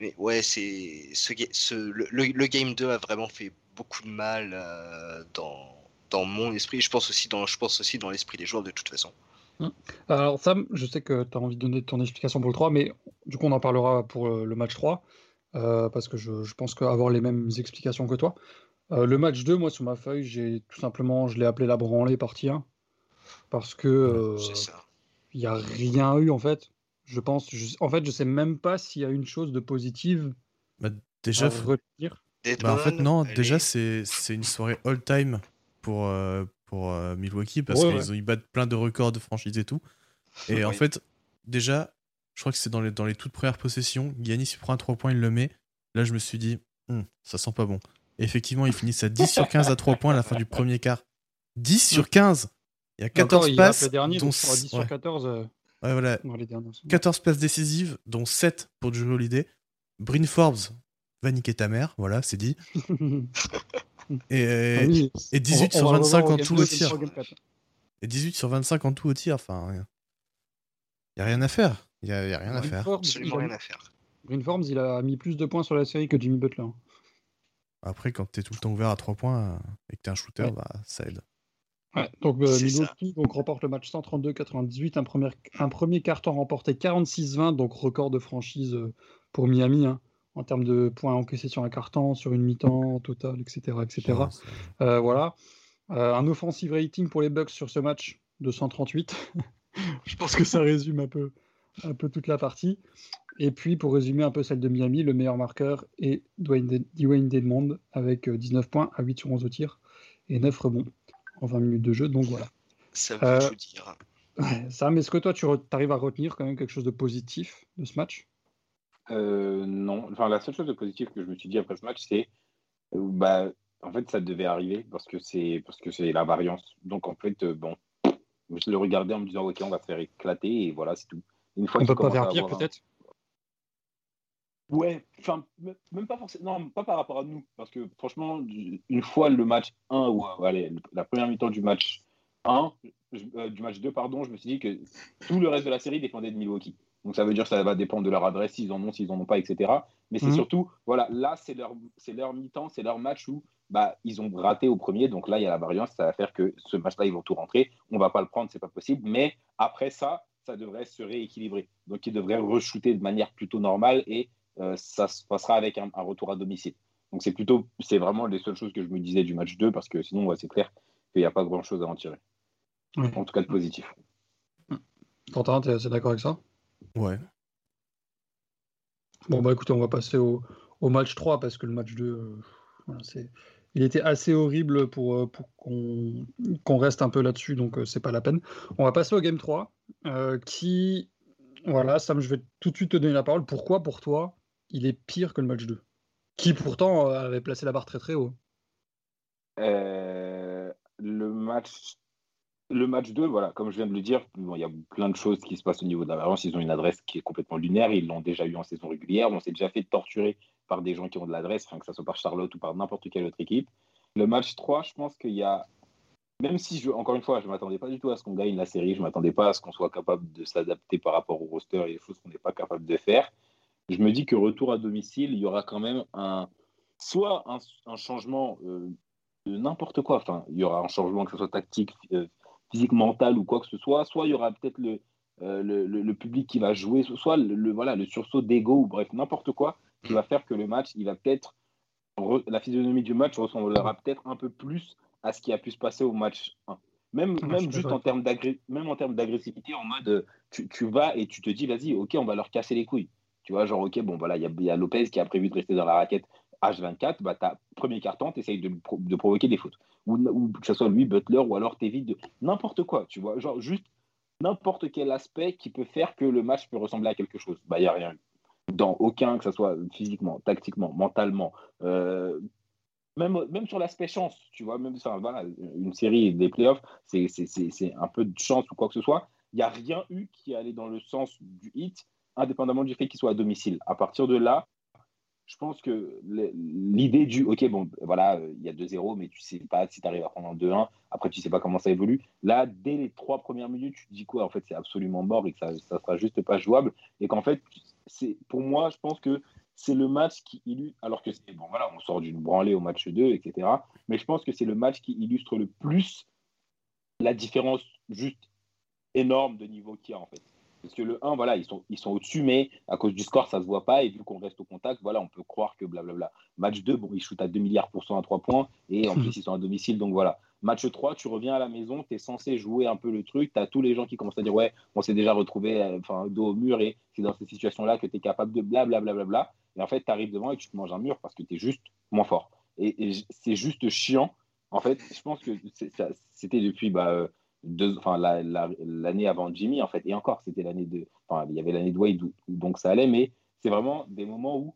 Mais ouais, c'est ce, le, game 2 a vraiment fait beaucoup de mal euh, dans, dans mon esprit. Je pense aussi dans, je pense aussi dans l'esprit des joueurs de toute façon. Hum. Alors Sam, je sais que tu as envie de donner ton explication pour le 3, mais du coup on en parlera pour le match 3, euh, parce que je, je pense qu'avoir les mêmes explications que toi. Euh, le match 2, moi, sur ma feuille, j'ai tout simplement, je l'ai appelé la branlée partie 1. Parce que. Euh, il n'y a rien eu, en fait. Je pense. en fait, je sais même pas s'il y a une chose de positive. Bah, déjà, bah, en fait, non, déjà, c'est une soirée all-time pour, euh, pour Milwaukee parce qu'ils battent plein de records de franchise et tout. Et en fait, déjà, je crois que c'est dans les, dans les toutes premières possessions. Giannis, il prend un 3 points, il le met. Là, je me suis dit, hum, ça sent pas bon effectivement, ils finissent à 10 sur 15 à 3 points à la fin du premier quart. 10 sur 15 Il y a 14 passes. dont 10 sur 14. Euh, ouais, voilà. 14 passes décisives, dont 7 pour Drew Holiday. Bryn Forbes va niquer ta mère, voilà, c'est dit. et, ah et 18 sur 25 en tout au tir. Et 18 sur 25 en tout au tir, enfin. Il n'y a rien à faire. Il n'y a, y a, rien à faire. Absolument rien à faire. Bryn Forbes, il a mis plus de points sur la série que Jimmy Butler. Après, quand tu es tout le temps ouvert à 3 points euh, et que tu es un shooter, bah, ça aide. donc euh, Milwaukee donc, remporte le match 132-98, un premier, un premier carton remporté 46-20, donc record de franchise euh, pour Miami hein, en termes de points encaissés sur un carton, sur une mi-temps total, etc. etc. voilà. un offensive rating pour les Bucks sur ce match de 138. Je pense que ça résume un peu, un peu toute la partie. Et puis, pour résumer un peu celle de Miami, le meilleur marqueur est Dwayne, Dwayne Dedmond avec 19 euh, points à 8 sur 11 au tir et 9 rebonds en 20 minutes de jeu. Donc voilà. Ça veut euh, tout dire. Sam, est-ce que toi, tu arrives à retenir quand même quelque chose de positif de ce match? Euh, Non. Enfin, la seule chose de positif que je me suis dit après ce match, c'est bah, en fait, ça devait arriver parce que c'est parce que c'est la variance. Donc en fait, bon, je le regardais en me disant ok, on va se faire éclater et voilà, c'est tout. Une fois on peut pas faire pire peut-être? Ouais, enfin, même pas forcément, non, pas par rapport à nous, parce que franchement, une fois le match 1, ou allez, la première mi-temps du match 1, je- euh, du match 2, pardon, je me suis dit que tout le reste de la série dépendait de Milwaukee. Donc ça veut dire que ça va dépendre de leur adresse, s'ils en ont, s'ils en ont pas, etc. Mais c'est Mhm. surtout, voilà, là, c'est leur, leur mi-temps, c'est leur match où bah, ils ont raté au premier. Donc là, il y a la variance, ça va faire que ce match-là, ils vont tout rentrer. On va pas le prendre, c'est pas possible. Mais après ça, ça devrait se rééquilibrer. Donc ils devraient re-shooter de manière plutôt normale et euh, ça se passera avec un, un retour à domicile. Donc c'est plutôt, c'est vraiment les seules choses que je me disais du match 2 parce que sinon, ouais, c'est clair qu'il n'y a pas grand-chose à en tirer. En tout cas, de positif. Quentin, t'es assez d'accord avec ça? Ouais. Bon, bah écoutez, on va passer au, au match 3 parce que le match 2, euh, voilà, c'est... il était assez horrible pour, euh, pour qu'on, qu'on reste un peu là-dessus, donc euh, c'est pas la peine. On va passer au game 3 euh, qui, voilà, Sam, je vais tout de suite te donner la parole. Pourquoi, pour toi, il est pire que le match 2 Qui pourtant euh, avait placé la barre très très haut. Euh, le match le match 2, voilà, comme je viens de le dire, il y a plein de choses qui se passent au niveau de la variance. Ils ont une adresse qui est complètement lunaire. Ils l'ont déjà eu en saison régulière. On s'est déjà fait torturer par des gens qui ont de l'adresse, que ce soit par Charlotte ou par n'importe quelle autre équipe. Le match 3, je pense qu'il y a. Même si, je, encore une fois, je ne m'attendais pas du tout à ce qu'on gagne la série, je ne m'attendais pas à ce qu'on soit capable de s'adapter par rapport au roster et des choses qu'on n'est pas capable de faire. Je me dis que retour à domicile, il y aura quand même un. Soit un, un changement euh, de n'importe quoi. Enfin, il y aura un changement, que ce soit tactique, euh, physique, mental ou quoi que ce soit. Soit il y aura peut-être le, euh, le, le, le, public qui va jouer, soit le, le voilà, le sursaut d'ego ou bref, n'importe quoi qui va faire que le match, il va peut-être. La physionomie du match ressemblera peut-être un peu plus à ce qui a pu se passer au match 1. Même, même juste en termes d'agressivité, en mode tu, tu, vas et tu te dis, vas-y, ok, on va leur casser les couilles. Tu vois, genre, ok, bon, voilà, il y, y, a Lopez qui a prévu de rester dans la raquette H24, bah, ta premier carton, tu essayes de, de, provoquer des fautes. Ou, que ce soit lui, Butler, ou alors t'évites de. N'importe quoi, tu vois, genre juste n'importe quel aspect qui peut faire que le match peut ressembler à quelque chose. Bah, il n'y a rien eu. Dans aucun, que ce soit physiquement, tactiquement, mentalement, euh, même, même sur l'aspect chance, tu vois, même enfin, voilà, une série des playoffs, c'est un peu de chance ou quoi que ce soit. Il n'y a rien eu qui allait dans le sens du hit, indépendamment du fait qu'il soit à domicile. À partir de là, je pense que l'idée du OK, bon, voilà, il y a 2-0, mais tu sais pas si tu arrives à prendre un 2-1. Après, tu sais pas comment ça évolue. Là, dès les trois premières minutes, tu te dis quoi? En fait, c'est absolument mort et que ça, ça sera juste pas jouable. Et qu'en fait, c'est pour moi, je pense que c'est le match qui illustre, alors que c'est bon, voilà, on sort d'une branlée au match 2, etc. Mais je pense que c'est le match qui illustre le plus la différence juste énorme de niveau qu'il y a en fait. Parce que le 1, voilà, ils sont, ils sont au-dessus, mais à cause du score, ça ne se voit pas. Et vu qu'on reste au contact, voilà, on peut croire que blablabla. Match 2, bon, ils shootent à 2 milliards pour cent à 3 points. Et en plus, ils sont à domicile. Donc voilà. Match 3, tu reviens à la maison, tu es censé jouer un peu le truc. Tu as tous les gens qui commencent à dire, ouais, on s'est déjà retrouvé enfin, dos au mur. Et c'est dans ces situations-là que tu es capable de blablabla. Bla, bla, bla, et en fait, tu arrives devant et tu te manges un mur parce que tu es juste moins fort. Et, et c'est juste chiant. En fait, je pense que c'était depuis. Bah, deux, enfin, l'année la, la, avant Jimmy, en fait, et encore, c'était l'année de, enfin, il y avait l'année de Wade, donc ça allait, mais c'est vraiment des moments où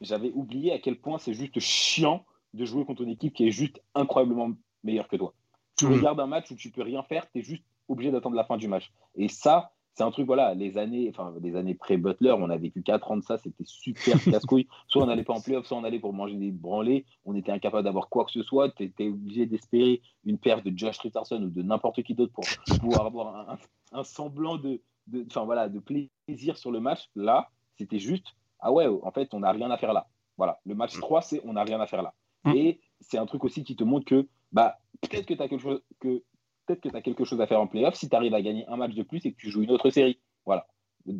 j'avais oublié à quel point c'est juste chiant de jouer contre une équipe qui est juste incroyablement meilleure que toi. Tu mmh. regardes un match où tu peux rien faire, tu es juste obligé d'attendre la fin du match. Et ça, c'est un truc, voilà, les années, enfin, les années pré-Butler, on a vécu 4 ans de ça, c'était super casse-couille. soit on n'allait pas en playoff, soit on allait pour manger des branlés, on était incapable d'avoir quoi que ce soit, tu étais obligé d'espérer une paire de Josh Richardson ou de n'importe qui d'autre pour pouvoir avoir un, un, un semblant de, de, voilà, de plaisir sur le match. Là, c'était juste, ah ouais, en fait, on n'a rien à faire là. Voilà, le match 3, c'est on n'a rien à faire là. Et c'est un truc aussi qui te montre que, bah, peut-être que tu as quelque chose, que peut-être que tu as quelque chose à faire en playoff si tu arrives à gagner un match de plus et que tu joues une autre série. Voilà.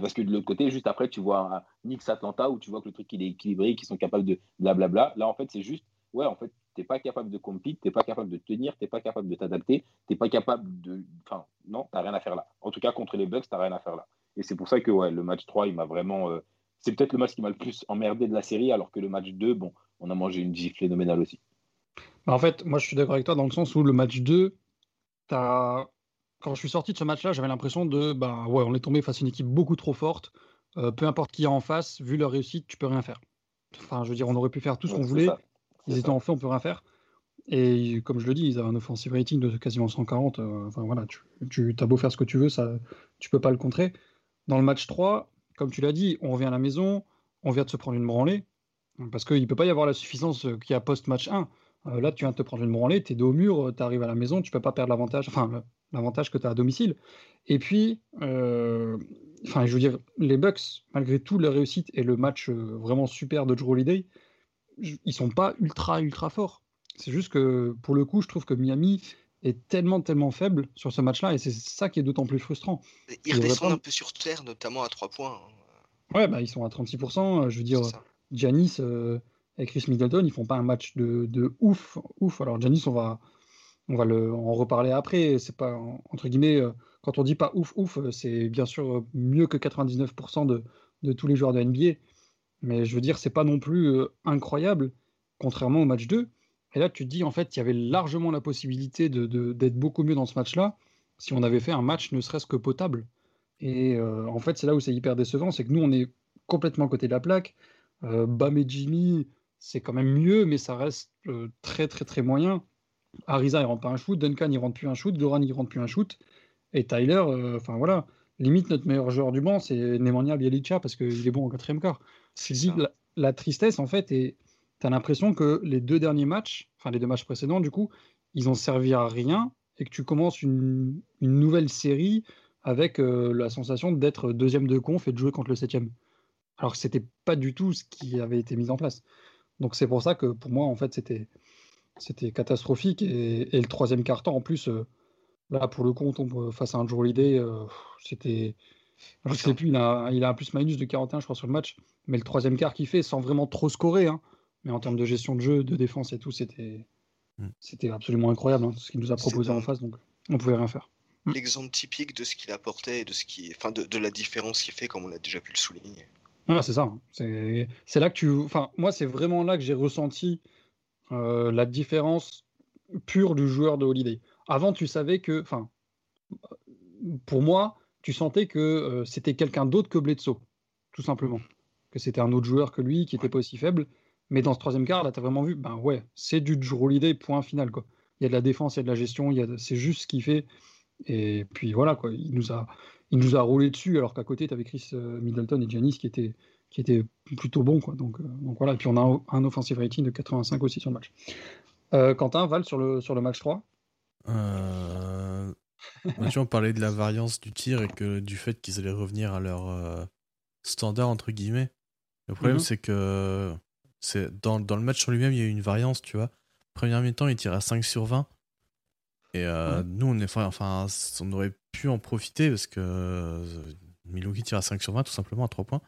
Parce que de l'autre côté, juste après, tu vois un Knicks Atlanta où tu vois que le truc il est équilibré, qu'ils sont capables de blablabla. Là, en fait, c'est juste, ouais, en fait, tu n'es pas capable de compete, tu n'es pas capable de tenir, tu n'es pas capable de t'adapter, tu n'es pas capable de. Enfin, non, tu n'as rien à faire là. En tout cas, contre les Bucks, tu n'as rien à faire là. Et c'est pour ça que ouais, le match 3, il m'a vraiment. Euh... C'est peut-être le match qui m'a le plus emmerdé de la série, alors que le match 2, bon, on a mangé une gifle phénoménale aussi. En fait, moi, je suis d'accord avec toi dans le sens où le match 2, As... Quand je suis sorti de ce match-là, j'avais l'impression de, bah ouais, on est tombé face à une équipe beaucoup trop forte. Euh, peu importe qui est en face, vu leur réussite, tu peux rien faire. Enfin, je veux dire, on aurait pu faire tout ce qu'on voulait. Ils étaient en fait, on peut rien faire. Et comme je le dis, ils ont un offensive rating de quasiment 140. Euh, enfin voilà, tu, tu as beau faire ce que tu veux, ça, tu peux pas le contrer. Dans le match 3, comme tu l'as dit, on revient à la maison, on vient de se prendre une branlée. Parce qu'il ne peut pas y avoir la suffisance qu'il y a post-match 1. Euh, là, tu viens de te prendre une branlée, tu es dos au mur, tu arrives à la maison, tu peux pas perdre l'avantage. Enfin, l'avantage que tu as à domicile. Et puis, euh, enfin, je veux dire, les Bucks, malgré tout leur réussite et le match euh, vraiment super de Joe Holiday, ils sont pas ultra, ultra forts. C'est juste que, pour le coup, je trouve que Miami est tellement, tellement faible sur ce match-là, et c'est ça qui est d'autant plus frustrant. Ils redescendent un peu sur terre, notamment à 3 points. Hein. Ouais, bah, ils sont à 36%. Je veux dire, Giannis euh, et Chris Middleton, ils font pas un match de, ouf, ouf. Alors, Giannis, on va, on va le, en reparler après. C'est pas, entre guillemets, euh, quand on dit pas ouf, ouf, euh, c'est bien sûr mieux que 99% de, tous les joueurs de NBA. Mais je veux dire, c'est pas non plus incroyable, contrairement au match 2. Et là, tu te dis, en fait, il y avait largement la possibilité d'être de, beaucoup mieux dans ce match-là si on avait fait un match ne serait-ce que potable. Et euh, en fait, c'est là où c'est hyper décevant, c'est que nous, on est complètement à côté de la plaque. Euh, Bam et Jimmy, c'est quand même mieux, mais ça reste euh, très, très, très moyen. Ariza, il rentre pas un shoot. Duncan, il rentre plus un shoot. Goran, il rentre plus un shoot. Et Tyler, euh, enfin voilà, limite, notre meilleur joueur du banc, c'est Nemanja Bielica parce qu'il est bon au quatrième quart. C'est la, la, tristesse, en fait, et tu as l'impression que les deux derniers matchs, enfin les deux matchs précédents, du coup, ils ont servi à rien et que tu commences une, nouvelle série avec euh, la sensation d'être deuxième de conf et de jouer contre le septième. Alors que c'était pas du tout ce qui avait été mis en place. Donc c'est pour ça que pour moi, en fait, c'était c'était catastrophique. Et, le troisième carton, en plus, euh, là, pour le coup, on tombe face à un Joe Holiday. Euh, c'était. Je sais plus, il a, il a un plus-minus de 41, je crois, sur le match. Mais le troisième quart qu'il fait, sans vraiment trop scorer, hein, mais en termes de gestion de jeu, de défense et tout, c'était mm. c'était absolument incroyable hein, ce qu'il nous a proposé en face. Donc on pouvait rien faire. L'exemple typique de ce qu'il apportait et de ce qui, enfin, de, de la différence qu'il fait, comme on a déjà pu le souligner. Ah, c'est ça. Hein. C'est là que tu. Enfin, moi, c'est vraiment là que j'ai ressenti euh, la différence pure du joueur de Holiday. Avant, tu savais que. Enfin, pour moi, tu sentais que euh, c'était quelqu'un d'autre que Bledsoe, tout simplement. Que c'était un autre joueur que lui qui n'était pas aussi faible. Mais dans ce troisième quart, là, tu as vraiment vu, ben ouais, c'est du Drew Holiday, point final. Quoi. Il y a de la défense, il y a de la gestion, c'est juste ce qu'il fait. Et puis voilà, quoi, il, nous a, il nous a roulé dessus, alors qu'à côté, tu avais Chris euh, Middleton et Giannis qui étaient, qui étaient plutôt bons. Quoi. Donc, euh, donc voilà, et puis on a un, offensive rating de 85 aussi sur le match. Euh, Quentin, Val, sur le, sur le match 3 euh... on parlait de la variance du tir et que, du fait qu'ils allaient revenir à leur standard, entre guillemets. Le problème, mhm. c'est que c'est dans, dans, le match en lui-même, il y a eu une variance, tu vois. Première mi-temps, il tire à 5 sur 20. Et euh, nous, on, est, enfin, on aurait pu en profiter parce que euh, Milwaukee tire à 5 sur 20, tout simplement à 3 points.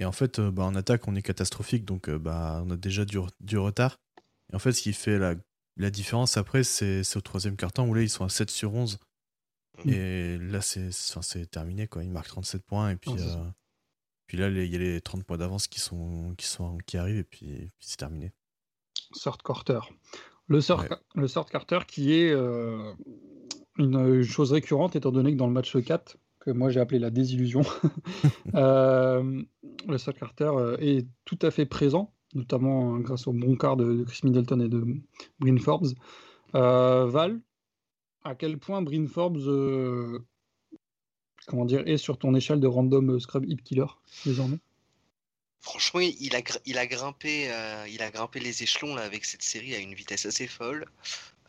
Et en fait, euh, bah, en attaque, on est catastrophique, donc bah, on a déjà du, du, retard. Et en fait, ce qui fait la, la différence après, c'est au troisième quart-temps où là, ils sont à 7 sur 11. Mm. Et là, c'est terminé, quoi. Ils marquent 37 points et puis. Puis là, il y a les 30 points d'avance qui, sont, qui, sont, qui arrivent et puis, c'est terminé. Sort Carter. Le sort, le sort Carter qui est euh, une chose récurrente étant donné que dans le match 4, que moi j'ai appelé la désillusion, euh, le sort Carter euh, est tout à fait présent, notamment grâce au bon quart de, Chris Middleton et de Bryn Forbes. Val, à quel point Bryn Forbes comment dire, est sur ton échelle de random euh, scrub hip killer désormais? Franchement, il a, il a, grimpé, euh, il a grimpé les échelons là, avec cette série à une vitesse assez folle.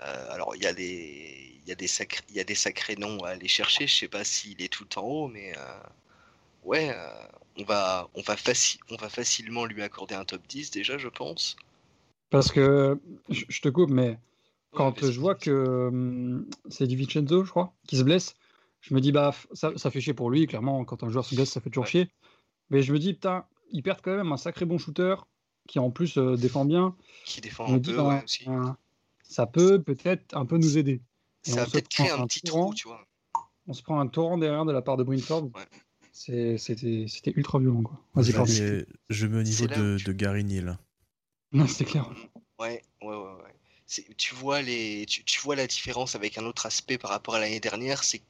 Euh, alors, il y, a des, il, y a des sacrés, il y a des sacrés noms à aller chercher. Je sais pas s'il est tout en haut, mais ouais, on, va, on, va on va facilement lui accorder un top 10 déjà, je pense. Parce que, je te coupe, mais quand je vois que hum, c'est Di Vincenzo, je crois, qui se blesse, je me dis, bah, ça, ça, fait chier pour lui, clairement, quand un joueur se blesse, ça fait toujours chier. Mais je me dis, putain, ils perdent quand même un sacré bon shooter qui en plus euh, défend bien. Qui défend un peu, bah, aussi. ça peut peut-être un peu nous aider. ça va peut-être créer un, petit trou, tu vois. On se prend un torrent derrière de la part de Brinford. C'était ultra violent, quoi. Vas-y, je, je mets au niveau de, de Gary Neal. Non, c'est clair. Ouais, ouais, ouais. ouais. Tu vois, les, tu, tu, vois la différence avec un autre aspect par rapport à l'année dernière, c'est que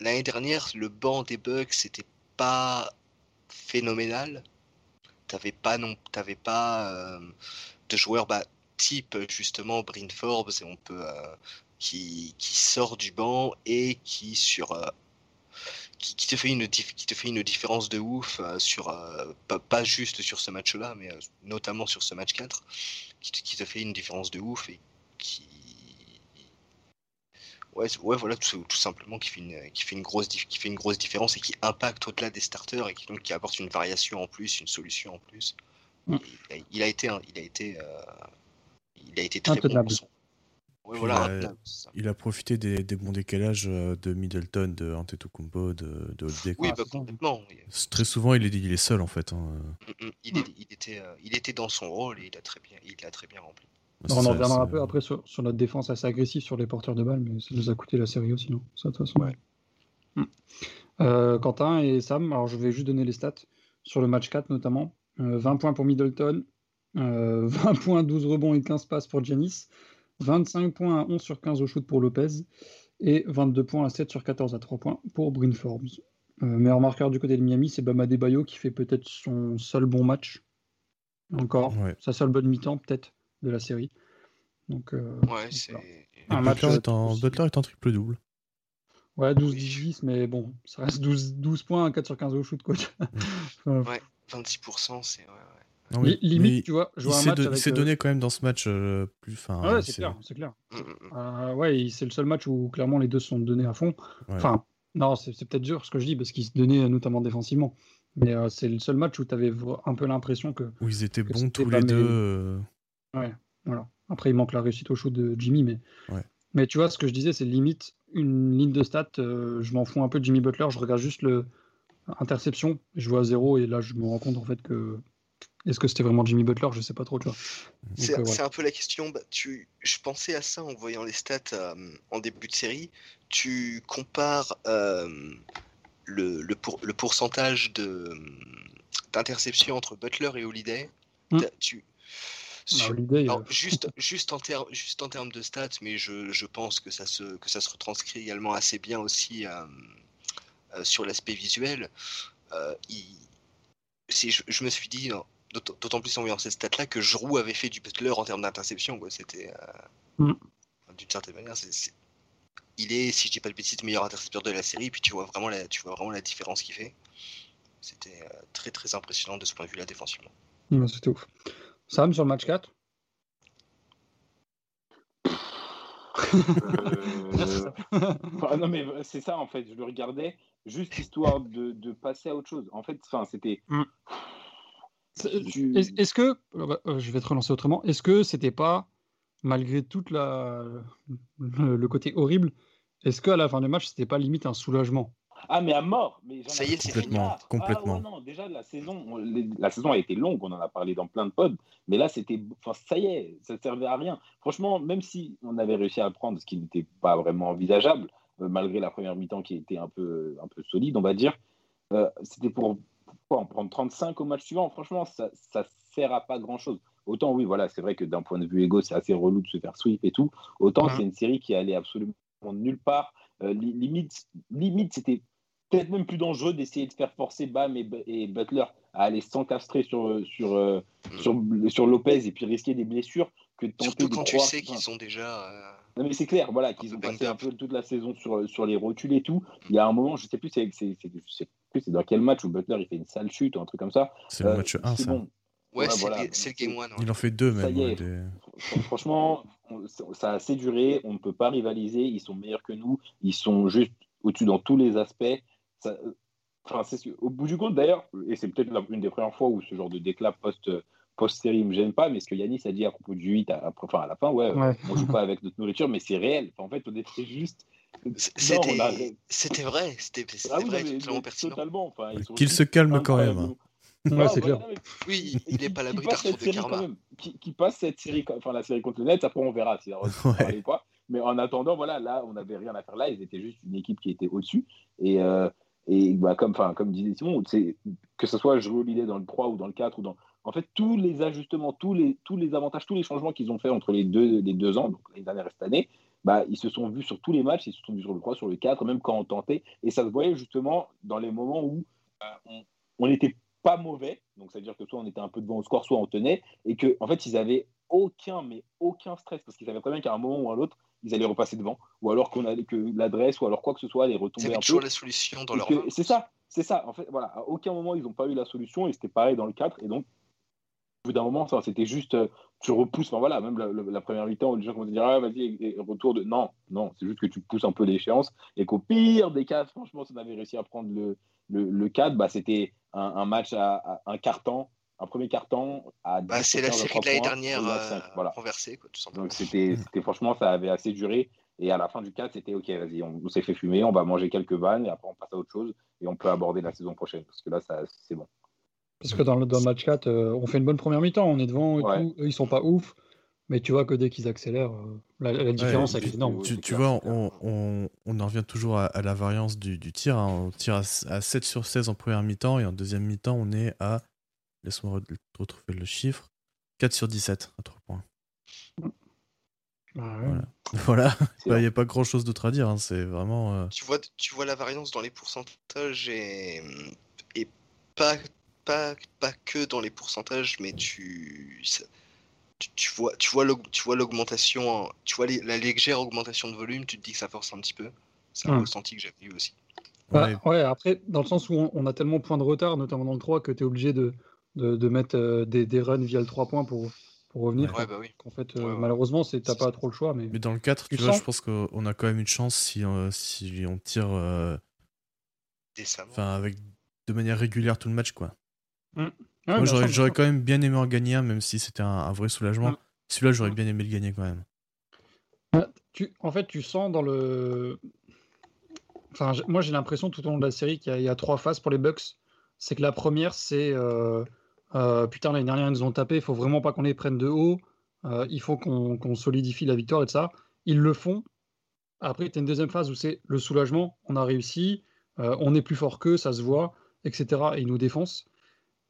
l'année dernière, le banc des Bucks c'était pas phénoménal. T'avais pas non, t'avais pas euh, de joueurs bah, type justement Bryn Forbes et on peut euh, qui, qui, sort du banc et qui sur euh, qui, te fait une qui te fait une différence de ouf sur pas, pas, juste sur ce match-là, mais notamment sur ce match 4, qui te, qui te fait une différence de ouf et qui Ouais, ouais, voilà, tout, tout, simplement qui fait, une, qui, fait une grosse, qui fait une grosse différence et qui impacte au-delà des starters et qui, donc, qui apporte une variation en plus, une solution en plus. Mm. Il, a, été, il, a été, euh, il a été très bon. Ouais, voilà, il, a, il, a, profité des, des, bons décalages euh, de Middleton, de Antetokounmpo, de, de Holiday. Oui, bah, complètement. Très souvent, il est, il est seul en fait. Hein. Mm, mm, il, est, il, était, euh, il était dans son rôle et il a très bien, il l'a très bien rempli. On en reviendra un peu après sur, sur, notre défense assez agressive sur les porteurs de balles, mais ça nous a coûté la série aussi, non? Ça, de toute façon. Ouais. Euh, Quentin et Sam, alors je vais juste donner les stats sur le match 4 notamment. 20 points pour Middleton, 20 points, 12 rebonds et 15 passes pour Giannis. 25 points à 11 sur 15 au shoot pour Lopez et 22 points à 7 sur 14 à 3 points pour Bryn Forbes. Euh, meilleur marqueur du côté de Miami, c'est Bama Bayo qui fait peut-être son seul bon match. Encore, sa seule bonne mi-temps peut-être de la série. Donc, euh, ouais, c'est. Un match est en, Butler est en triple-double. Ouais, 12-10, mais bon, ça reste 12, 12 points, 4 sur 15 au shoot, coach. ouais, 26%, c'est. Ouais, limite, tu vois, je vois il s'est donné quand même dans ce match euh, plus. Fin, ouais, c'est clair, c'est clair. Mm, mm, mm. Euh, ouais, c'est le seul match où clairement les deux se sont donnés à fond. Enfin, non, c'est peut-être dur ce que je dis parce qu'ils se donnaient notamment défensivement. Mais euh, c'est le seul match où tu avais un peu l'impression que. Où ils étaient bons tous les deux. Ouais, voilà. Après, il manque la réussite au shoot de Jimmy, mais. Mais tu vois, ce que je disais, c'est limite une ligne de stats. je m'en fous un peu de Jimmy Butler, je regarde juste le interception, je vois à zéro et là je me rends compte en fait que est-ce que c'était vraiment Jimmy Butler Je sais pas trop, tu vois. Euh, c'est un peu la question. Bah, tu, je pensais à ça en voyant les stats euh, en début de série. Tu compares euh, le, le, pour, le, pourcentage d'interception entre Butler et Holiday. Hmm. Tu, ah, juste, juste, en juste en termes de stats, mais je, je, pense que ça, se, que ça se retranscrit également assez bien aussi sur l'aspect visuel. si je, je, me suis dit, D'autant plus en voyant cette stat-là que Giroud avait fait du Butler en termes d'interception. C'était. Euh, mm. D'une certaine manière, il est, si je dis pas de bêtises, le meilleur intercepteur de la série. Puis tu vois vraiment la, tu vois vraiment la différence qu'il fait. C'était euh, très très impressionnant de ce point de vue-là défensivement. C'était ouf. Sam, sur le match 4 euh, non mais c'est ça en fait, je le regardais juste histoire de, de passer à autre chose. En fait, enfin c'était, mm. Est-ce que, euh, je vais te relancer autrement, est-ce que c'était pas, malgré tout la, le, côté horrible, est-ce qu'à la fin du match, c'était pas limite un soulagement? Ah mais à mort. Mais ça y est c'est complètement. Ah, complètement non, déjà la saison la saison a été longue on en a parlé dans plein de pods mais là c'était enfin ça y est ça servait à rien. Franchement même si on avait réussi à prendre ce qui n'était pas vraiment envisageable euh, malgré la première mi-temps qui était un peu un peu solide on va dire euh, c'était pour en prendre 35 au match suivant, franchement, ça ne sert à pas grand-chose. Autant, oui, voilà, c'est vrai que d'un point de vue égo, c'est assez relou de se faire sweep et tout. Autant, c'est une série qui allait absolument nulle part. Euh, limite, limite c'était peut-être même plus dangereux d'essayer de faire forcer Bam et, Butler à aller s'encastrer sur, sur, euh, sur, sur, Lopez et puis risquer des blessures que de tenter Surtout quand tu sais qu'ils sont déjà. Euh, non, mais c'est clair, voilà, qu'ils ont passé un peu toute la saison sur, sur les rotules et tout. Il y a un moment, je sais plus, c'est c'est dans quel match où Butler il fait une sale chute ou un truc comme ça. C'est le euh, match 1, ça. Ouais, c'est le game 1. Il en fait deux même. Franchement, ça a assez duré. On ne peut pas rivaliser. Ils sont meilleurs que nous. Ils sont juste au-dessus dans tous les aspects. Enfin, au bout du compte, d'ailleurs, et c'est peut-être une des premières fois où ce genre de déclat post post-série ne me gêne pas, mais ce que Yanis a dit à propos du 8 à, enfin, à la fin, ouais, ouais. on joue pas avec notre nourriture, mais c'est réel. en fait, on était juste c'était vrai, c'était ah vrai, totalement Qu'il se calme quand même. Hein. Ouais, c'est clair. Oui, il n'est pas l'abri d'Arthur de Karma. Qui, qui, passe cette série, enfin la série contre le Nets, après on verra si ouais. Mais en attendant, voilà, là, on n'avait rien à faire là. Ils étaient juste une équipe qui était au-dessus. Et, euh, et bah, comme, comme disait Simon, que ce soit jouer l'idée dans le 3 ou dans le 4 ou dans. En fait, tous les ajustements, tous les, tous les avantages, tous les changements qu'ils ont fait entre les deux, les deux ans, donc l'année dernière et cette année, bah, ils se sont vus sur tous les matchs, ils se sont vus sur le 3, sur le 4, même quand on tentait. Et ça se voyait justement dans les moments où euh, on n'était pas mauvais, donc c'est-à-dire que soit on était un peu devant au score, soit on tenait, et qu'en en fait, ils avaient aucun, mais aucun stress, parce qu'ils savaient très bien qu'à un moment ou à l'autre, ils allaient repasser devant, ou alors qu'on allait que l'adresse, ou alors quoi que ce soit allait retomber un toujours la solution dans leur C'est ça, c'est ça. En fait, voilà, à aucun moment ils n'ont pas eu la solution, et c'était pareil dans le 4, et donc bout d'un moment, c'était juste, euh, tu repousses, enfin voilà, même la, première mi-temps, les gens commencent à dire, ah, vas-y, retour de. Non, non, c'est juste que tu pousses un peu l'échéance et qu'au pire des cas, franchement, si on avait réussi à prendre le, le, le 4, bah, c'était un, match à, un quart-temps, un premier quart-temps à bah, C'est la série de l'année dernière euh, renversée, quoi, tout simplement. Donc c'était franchement, ça avait assez duré. Et à la fin du 4, c'était OK, vas-y, on, s'est fait fumer, on va manger quelques vannes et après on passe à autre chose et on peut aborder la saison prochaine parce que là, c'est bon. Parce que dans le, match 4, euh, on fait une bonne première mi-temps, on est devant et tout. Eux, ils sont pas ouf. Mais tu vois que dès qu'ils accélèrent, euh, la, différence elle est énorme. Tu, vois, on, en revient toujours à, la variance du, tir. Hein. On tire à, 7 sur 16 en première mi-temps et en deuxième mi-temps, on est à. Laisse-moi retrouver le chiffre. 4 sur 17 à 3 points. Ah voilà. Il n'y a pas grand chose d'autre à dire. Hein. C'est vraiment. Euh, tu, vois, tu vois la variance dans les pourcentages et, et pas pas, pas que dans les pourcentages, mais tu, tu, vois, tu vois l'augmentation, tu vois la légère augmentation de volume, tu te dis que ça force un petit peu. C'est un ressenti que j'ai eu aussi. Bah, ouais. après, dans le sens où on, a tellement de points de retard, notamment dans le 3, que tu es obligé de, de, mettre euh, des, des, runs via le 3 points pour, pour revenir. Ouais, bah oui. En fait, euh, malheureusement, tu n'as pas trop le choix. Mais, mais dans le 4, tu, vois, je pense qu'on a quand même une chance si, euh, si on tire enfin, avec, de manière régulière tout le match. quoi. Mm. Moi, j'aurais, quand même bien aimé en gagner un, même si c'était un, vrai soulagement. Celui-là, j'aurais bien aimé le gagner quand même. Tu, en fait, tu sens dans le. Enfin, moi, j'ai l'impression tout au long de la série qu'il y, a trois phases pour les Bucks. C'est que la première, c'est euh, euh, putain, l'année dernière, ils nous ont tapé, il faut vraiment pas qu'on les prenne de haut. Euh, il faut qu'on, solidifie la victoire et tout ça. Ils le font. Après, tu as une deuxième phase où c'est le soulagement. On a réussi, on est plus fort qu'eux, ça se voit, etc. Et ils nous défoncent.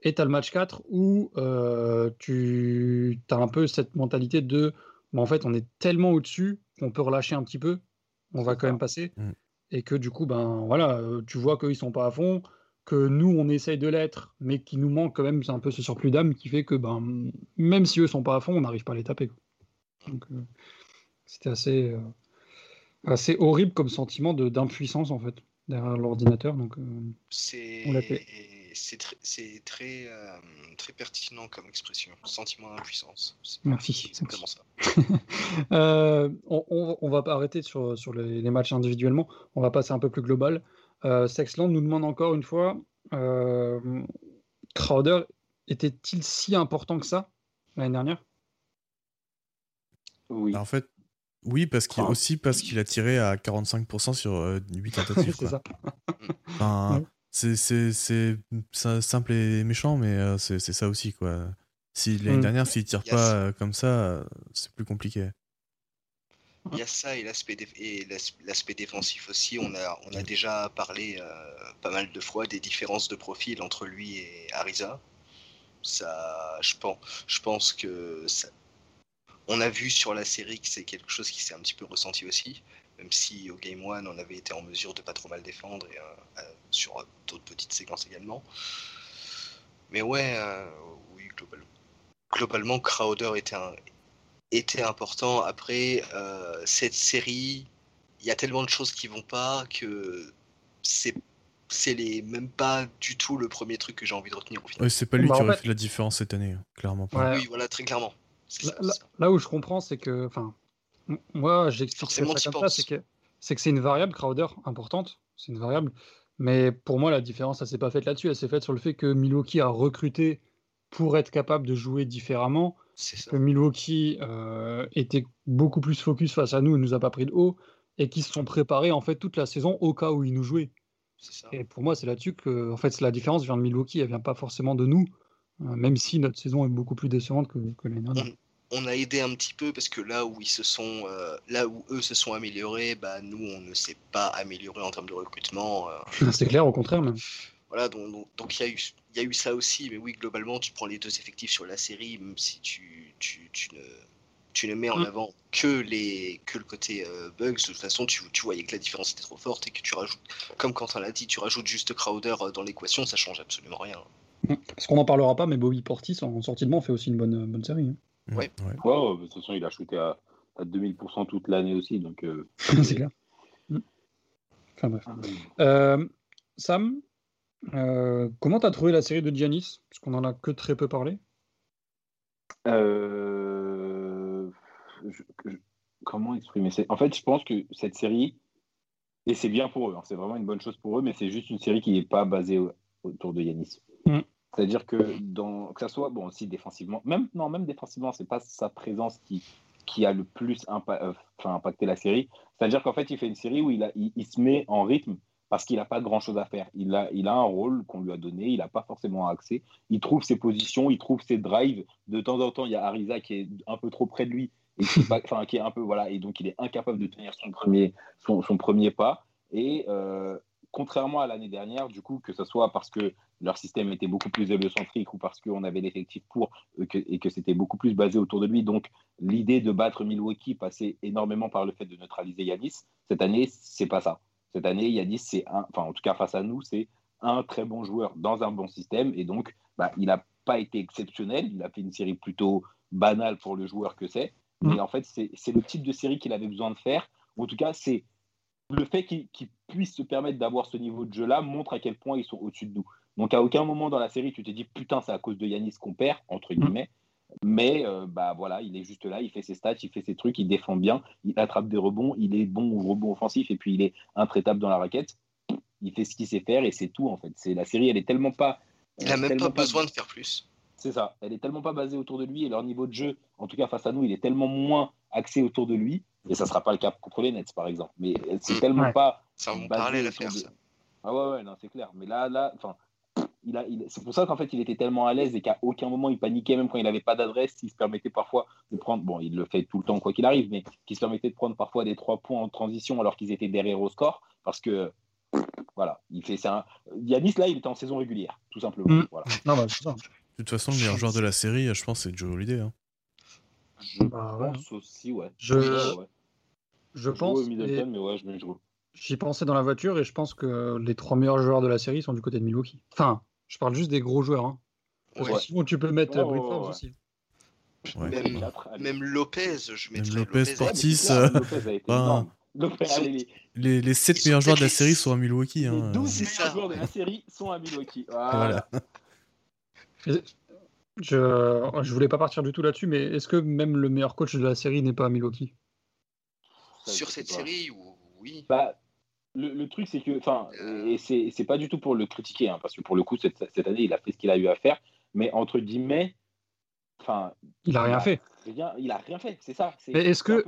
Et tu as le match 4 où euh, tu as un peu cette mentalité de en fait, on est tellement au-dessus qu'on peut relâcher un petit peu, on va quand même passer. Mm. Et que du coup, ben voilà, euh, tu vois qu'ils sont pas à fond, que nous, on essaye de l'être, mais qu'il nous manque quand même un peu ce surplus d'âme qui fait que ben, même si eux sont pas à fond, on n'arrive pas à les taper. Donc, euh, c'était assez, assez horrible comme sentiment d'impuissance en fait derrière l'ordinateur. Donc, c'est c'est très, euh, très, pertinent comme expression, sentiment d'impuissance. Merci. C'est vraiment ça. Euh, on, on, va arrêter sur, sur les, matchs individuellement, on va passer un peu plus global. Euh, Sexland nous demande encore une fois Crowder était-il si important que ça l'année dernière? Oui. En fait, oui, parce qu'il aussi parce qu'il a tiré à 45% sur 8 tentatives. c'est ça. Enfin, c'est simple et méchant, mais euh, c'est ça aussi, quoi. Si l'année mm. dernière, s'il tire pas euh, comme ça, euh, c'est plus compliqué. Il y a ça et l'aspect défensif aussi. On a, on a déjà parlé pas mal de fois des différences de profil entre lui et Ariza. Ça, je pense, je pense que ça, on a vu sur la série que c'est quelque chose qui s'est un petit peu ressenti aussi même si au Game 1 on avait été en mesure de pas trop mal défendre et euh, euh, sur d'autres petites séquences également. Mais ouais, euh, oui, globalement, Crowder était, était important. Après, cette série, il y a tellement de choses qui vont pas que c'est c'est les même pas du tout le premier truc que j'ai envie de retenir au final. c'est pas lui bah, qui aurait fait... la différence cette année, hein, clairement pas. Oui, voilà, très clairement. là, où je comprends, c'est que, enfin, moi, j'explique ça comme ça, c'est que c'est que c'est une variable Crowder importante, c'est une variable. Mais pour moi, la différence, ça s'est pas faite là-dessus. Elle s'est faite sur le fait que Milwaukee a recruté pour être capable de jouer différemment. Que Milwaukee euh, était beaucoup plus focus face à nous, ne nous a pas pris de haut, et qui se sont préparés en fait toute la saison au cas où ils nous jouaient. Et pour moi, c'est là-dessus que en fait, la différence vient de Milwaukee, elle vient pas forcément de nous, euh, même si notre saison est beaucoup plus décevante que, que l'année dernière on a aidé un petit peu parce que là où ils se sont, euh, là où eux se sont améliorés, bah nous on ne s'est pas amélioré en termes de recrutement. C'est clair, au contraire même. Voilà, donc donc il y a eu il y a eu ça aussi, mais oui globalement tu prends les deux effectifs sur la série, même si tu, tu, tu ne tu ne mets en mm. avant que les que le côté euh, bugs. De toute façon, tu, tu, voyais que la différence était trop forte et que tu rajoutes, comme quand on l'a dit, tu rajoutes juste Crowder dans l'équation, ça change absolument rien. Mm. Parce qu'on n'en parlera pas, mais Bobby Portis en sortie de banc fait aussi une bonne bonne série. Hein. Ouais. ouais. de toute façon, il a shooté à, à 2000% toute l'année aussi. Donc, euh, c'est clair. Mm. Enfin bref. Euh, Sam, euh, comment t'as trouvé la série de Giannis? Parce qu'on en a que très peu parlé. Euh, comment exprimer? Ça En fait, je pense que cette série, et c'est bien pour eux, hein, c'est vraiment une bonne chose pour eux, mais c'est juste une série qui n'est pas basée autour de Yanis. Mm. C'est-à-dire que, dans, que ça soit, bon, aussi défensivement, même, non, même défensivement, c'est pas sa présence qui, qui a le plus euh, impacté la série. C'est-à-dire qu'en fait, il fait une série où il, a, il, se met en rythme parce qu'il n'a pas grand-chose à faire. Il a, il a un rôle qu'on lui a donné, il n'a pas forcément accès. Il trouve ses positions, il trouve ses drives. De temps en temps, il y a Ariza qui est un peu trop près de lui et qui, enfin, qui est un peu voilà, et donc il est incapable de tenir son premier, son, son premier pas. Et euh, contrairement à l'année dernière, du coup, que ce soit parce que leur système était beaucoup plus héliocentrique ou parce qu'on avait l'effectif pour euh, et que c'était beaucoup plus basé autour de lui. Donc, l'idée de battre Milwaukee passait énormément par le fait de neutraliser Yanis. Cette année, c'est pas ça. Cette année, Yanis, c'est un, enfin, en tout cas, face à nous, c'est un très bon joueur dans un bon système. Et donc, bah, il n'a pas été exceptionnel. Il a fait une série plutôt banale pour le joueur que c'est. Mais mm. en fait, c'est le type de série qu'il avait besoin de faire. En tout cas, c'est le fait qu'ils puissent se permettre d'avoir ce niveau de jeu-là montre à quel point ils sont au-dessus de nous. Donc, à aucun moment dans la série, tu t'es dit putain, c'est à cause de Yanis qu'on perd, entre mm. guillemets. Mais euh, bah voilà, il est juste là, il fait ses stats, il fait ses trucs, il défend bien, il attrape des rebonds, il est bon au rebond offensif et puis il est intraitable dans la raquette. Il fait ce qu'il sait faire et c'est tout en fait. C'est la série, elle est tellement pas. Il a même pas besoin de faire plus. C'est ça. Elle est tellement pas basée autour de lui et leur niveau de jeu, en tout cas face à nous, il est tellement moins axé autour de lui et ça ne sera pas le cas contre les Nets, par exemple. Mais c'est tellement pas. Ça va parler l'affaire, de... ça. Ah ouais, ouais, non, c'est clair. Mais là, là, enfin. Il a, il... C'est pour ça qu'en fait, il était tellement à l'aise et qu'à aucun moment il paniquait, même quand il n'avait pas d'adresse, il se permettait parfois de prendre, bon, il le fait tout le temps quoi qu'il arrive, mais qu'il se permettait de prendre parfois des trois points en transition alors qu'ils étaient derrière au score, parce que voilà, il fait ça. Yanis là, il était en saison régulière, tout simplement. Mm. Voilà. Non, bah, ça. De toute façon, le meilleur joueur de la série, je pense, c'est Joe Holiday. Hein. Je bah, pense aussi, ouais. Je, ouais. Je pense. J'y pensais dans la voiture et je pense que les trois meilleurs joueurs de la série sont du côté de Milwaukee. Enfin, je parle juste des gros joueurs. Hein. Sinon, tu peux mettre oh, Forbes aussi. Même, Lopez, je mettrais Lopez, Lopez Portis. les, les 7 meilleurs joueurs de la série sont à Milwaukee. Hein. Les 12 meilleurs joueurs de la série sont à Milwaukee. Voilà. Je, je voulais pas partir du tout là-dessus, mais est-ce que même le meilleur coach de la série n'est pas à Milwaukee? Sur cette série ou oui bah, le, truc, c'est que, enfin, euh. et c'est pas du tout pour le critiquer, hein, parce que pour le coup, cette, cette, année, il a fait ce qu'il a eu à faire, mais entre guillemets, enfin. Il a rien fait. il a rien fait, c'est ça. est-ce que.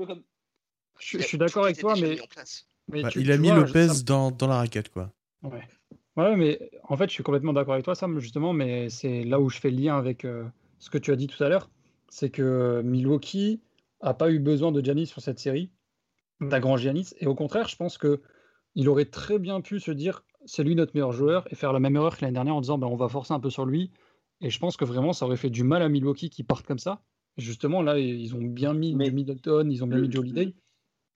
Je, suis d'accord avec toi, mais. Bah, il a mis Lopez dans, dans, la raquette, quoi. Ouais. ouais, mais en fait, je suis complètement d'accord avec toi, Sam, justement, mais c'est là où je fais le lien avec euh, ce que tu as dit tout à l'heure. C'est que Milwaukee a pas eu besoin de Giannis sur cette série grand Giannis. Et au contraire, je pense que il aurait très bien pu se dire c'est lui notre meilleur joueur et faire la même erreur que l'année dernière en disant ben, on va forcer un peu sur lui. Et je pense que vraiment ça aurait fait du mal à Milwaukee qui partent comme ça. justement, là, ils ont bien mis Mais... Middleton, ils ont bien mis Joe Holiday.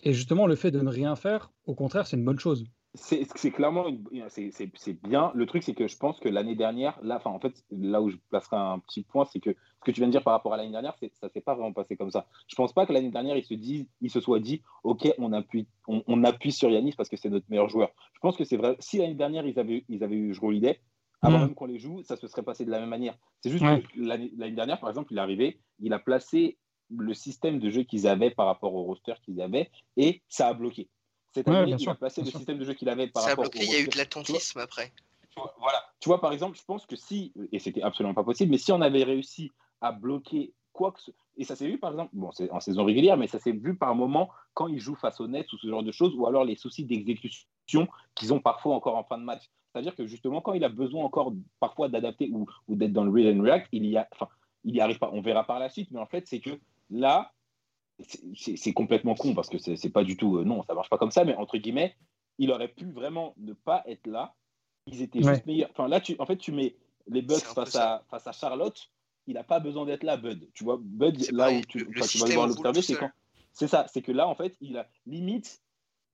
Et justement, le fait de ne rien faire, au contraire, c'est une bonne chose c'est clairement c'est bien. Le truc, c'est que je pense que l'année dernière, là, en fait, là où je placerai un petit point, c'est que ce que tu viens de dire par rapport à l'année dernière, ça s'est pas vraiment passé comme ça. Je pense pas que l'année dernière, ils se disent, ils se soient dit, ok, on appuie, on, appuie sur Yanis parce que c'est notre meilleur joueur. Je pense que c'est vrai. Si l'année dernière ils avaient, ils avaient eu Jrue Holiday, avant mm. même qu'on les joue, ça se serait passé de la même manière. C'est juste que l'année dernière, par exemple, il est arrivé, il a placé le système de jeu qu'ils avaient par rapport au roster qu'ils avaient et ça a bloqué. Cette année, il a passé le système de jeu qu'il avait par ça rapport a bloqué, il y a eu de l'attentisme après. voilà. Tu vois, par exemple, je pense que si, et c'était absolument pas possible, mais si on avait réussi à bloquer quoi que ce et ça s'est vu par exemple, bon, c'est en saison régulière, mais ça s'est vu par moment quand ils jouent face aux Nets ou ce genre de choses, ou alors les soucis d'exécution qu'ils ont parfois encore en fin de match. C'est-à-dire que justement, quand il a besoin encore parfois d'adapter ou, ou d'être dans le read and react, il y a, enfin, il y arrive pas. On verra par la suite, mais en fait, c'est que là, c'est complètement con parce que c'est pas du tout. Euh, non, ça marche pas comme ça, mais entre guillemets, il aurait pu vraiment ne pas être là. Ils étaient juste meilleurs. Enfin, là, tu, en fait, tu mets les Bucks face à, face à Charlotte. Il n'a pas besoin d'être là, Bud. Tu vois, Bud, là où tu, tu vas l'observer, c'est quand. C'est ça, c'est que là, en fait, il a limite,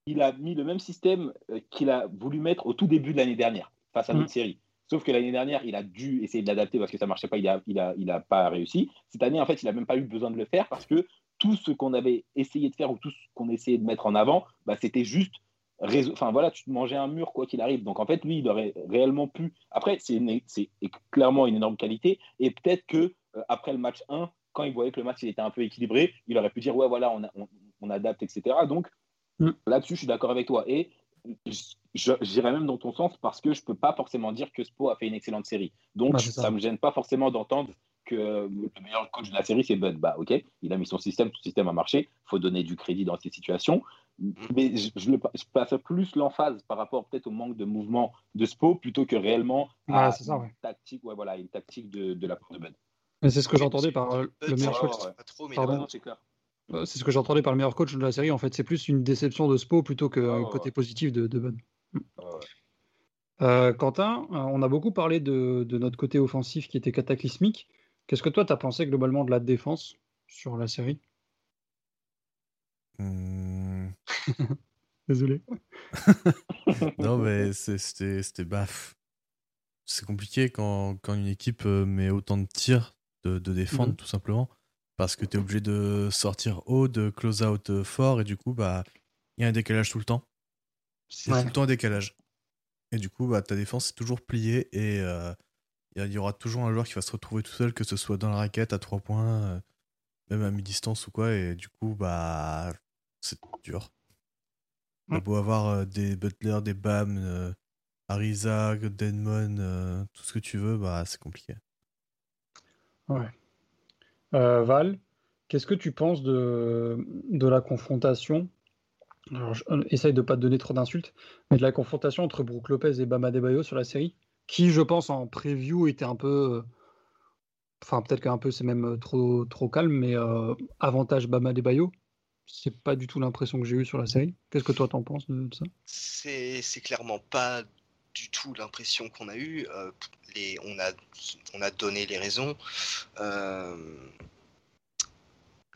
il a mis le même système euh, qu'il a voulu mettre au tout début de l'année dernière, face à notre mm. série. Sauf que l'année dernière, il a dû essayer de l'adapter parce que ça marchait pas, il a, il a, il a pas réussi. Cette année, en fait, il a même pas eu besoin de le faire parce que tout ce qu'on avait essayé de faire ou tout ce qu'on essayait de mettre en avant, bah, c'était juste Enfin voilà, tu te mangeais un mur quoi qu'il arrive. Donc en fait, lui, il aurait réellement pu. Après, c'est clairement une énorme qualité. Et peut-être que euh, après le match 1, quand il voyait que le match il était un peu équilibré, il aurait pu dire ouais voilà, on, on, adapte, etc. Donc mm. là-dessus, je suis d'accord avec toi. Et j'irais même dans ton sens parce que je peux pas forcément dire que Spo a fait une excellente série. Donc ça. ça me gêne pas forcément d'entendre que le meilleur coach de la série, c'est Bud. Bah, ok, il a mis son système, son système a marché. Il faut donner du crédit dans ces situations. Mm. Mais je, je, passe plus l'emphase par rapport peut-être au manque de mouvement de Spo plutôt que réellement à ça, une, tactique, ouais, voilà, une tactique de, de la part de Bud. C'est ce que j'entendais par euh, le meilleur coach. Euh, c'est ce que j'entendais par le meilleur coach de la série. En fait, c'est plus une déception de Spo plutôt qu'un côté positif de, de Bud. Euh, Quentin, on a beaucoup parlé de, de, notre côté offensif qui était cataclysmique. Qu'est-ce que toi, tu as pensé globalement de la défense sur la série? Mmh. Désolé. non, mais c'était baf. C'est compliqué quand, quand, une équipe euh, met autant de tirs de, de défendre, mmh. tout simplement. Parce que tu es obligé de sortir haut, de close out euh, fort, et du coup, bah, il y a un décalage tout le temps. C'est tout le temps un décalage. Et du coup, bah, ta défense est toujours pliée et euh, il y aura toujours un joueur qui va se retrouver tout seul, que ce soit dans la raquette, à 3 points, euh, même à mi-distance ou quoi, et du coup, bah, c'est dur. On beau avoir euh, des Butler, des Bam, euh, Denmon, tout ce que tu veux, bah, c'est compliqué. Ouais. Val, qu'est-ce que tu penses de, de la confrontation? Alors, essaye de pas te donner trop d'insultes, mais de la confrontation entre Brook Lopez et Bama Debayo sur la série? Qui, je pense, en preview était un peu. Euh, enfin, peut-être qu'un peu c'est même euh, trop, trop calme, mais euh, avantage Bama des Bayo. C'est pas du tout l'impression que j'ai eue sur la série. Qu'est-ce que toi t'en penses de, ça? C'est clairement pas du tout l'impression qu'on a eue. on, a, on a donné les raisons.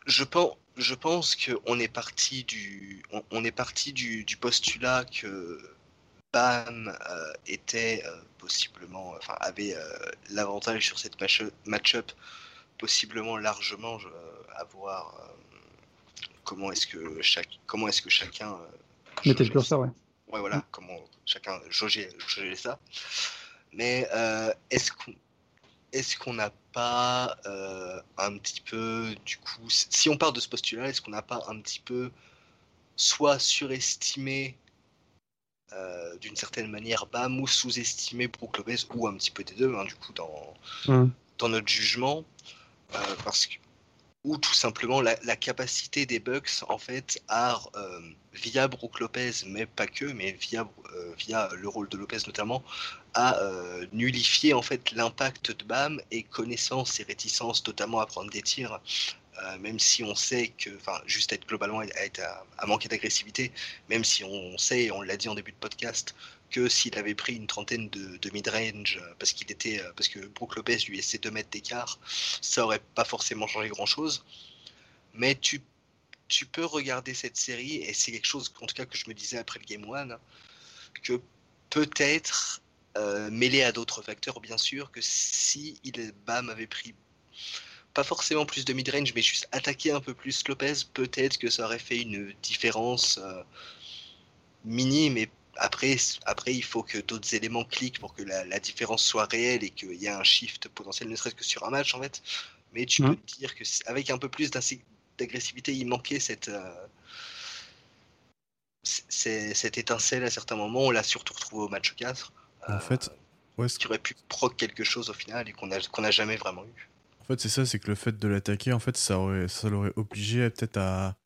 je pense, je pense qu'on est parti du, on, est parti du, du postulat que Bam euh, était euh, possiblement, enfin avait euh, l'avantage sur cette match-up, possiblement largement à voir comment est-ce que chaque, comment est-ce que chacun mettait le curseur, ouais. Ouais, voilà, comment chacun jaugeait, ça. Mais est-ce qu'on est-ce qu'on n'a pas un petit peu, du coup, si on part de ce postulat, est-ce qu'on n'a pas un petit peu soit surestimé euh, d'une certaine manière Bam ou sous-estimer Brook Lopez ou un petit peu des deux hein, du coup dans, mm. dans notre jugement euh, parce que ou tout simplement la, capacité des Bucks en fait à euh, via Brook Lopez mais pas que mais via via le rôle de Lopez notamment à nullifier en fait l'impact de Bam et connaissance et réticence notamment à prendre des tirs euh, même si on sait que, enfin, juste être globalement à, manquer d'agressivité, même si on sait, on l'a dit en début de podcast, que s'il avait pris une trentaine de, mid-range euh, parce qu'il était, euh, parce que Brook Lopez lui laissait 2 mètres d'écart, ça aurait pas forcément changé grand-chose. Mais tu, peux regarder cette série et c'est quelque chose, en tout cas, que je me disais après le game 1, que peut-être mêlé à d'autres facteurs, bien sûr, que si il, Bam avait pris pas forcément plus de mid-range, mais juste attaquer un peu plus Lopez, peut-être que ça aurait fait une différence euh, minime. Et après, après, il faut que d'autres éléments cliquent pour que la, différence soit réelle et qu'il y ait un shift potentiel, ne serait-ce que sur un match en fait. Mais tu peux te dire que avec un peu plus d'agressivité, il manquait cette, euh, cette étincelle à certains moments. On l'a surtout retrouvé au match 4. En fait, ouais, qui aurait pu proc quelque chose au final et qu'on n'a a jamais vraiment eu. En fait, c'est ça, c'est que le fait de l'attaquer, en fait, ça aurait, ça l'aurait obligé peut-être à,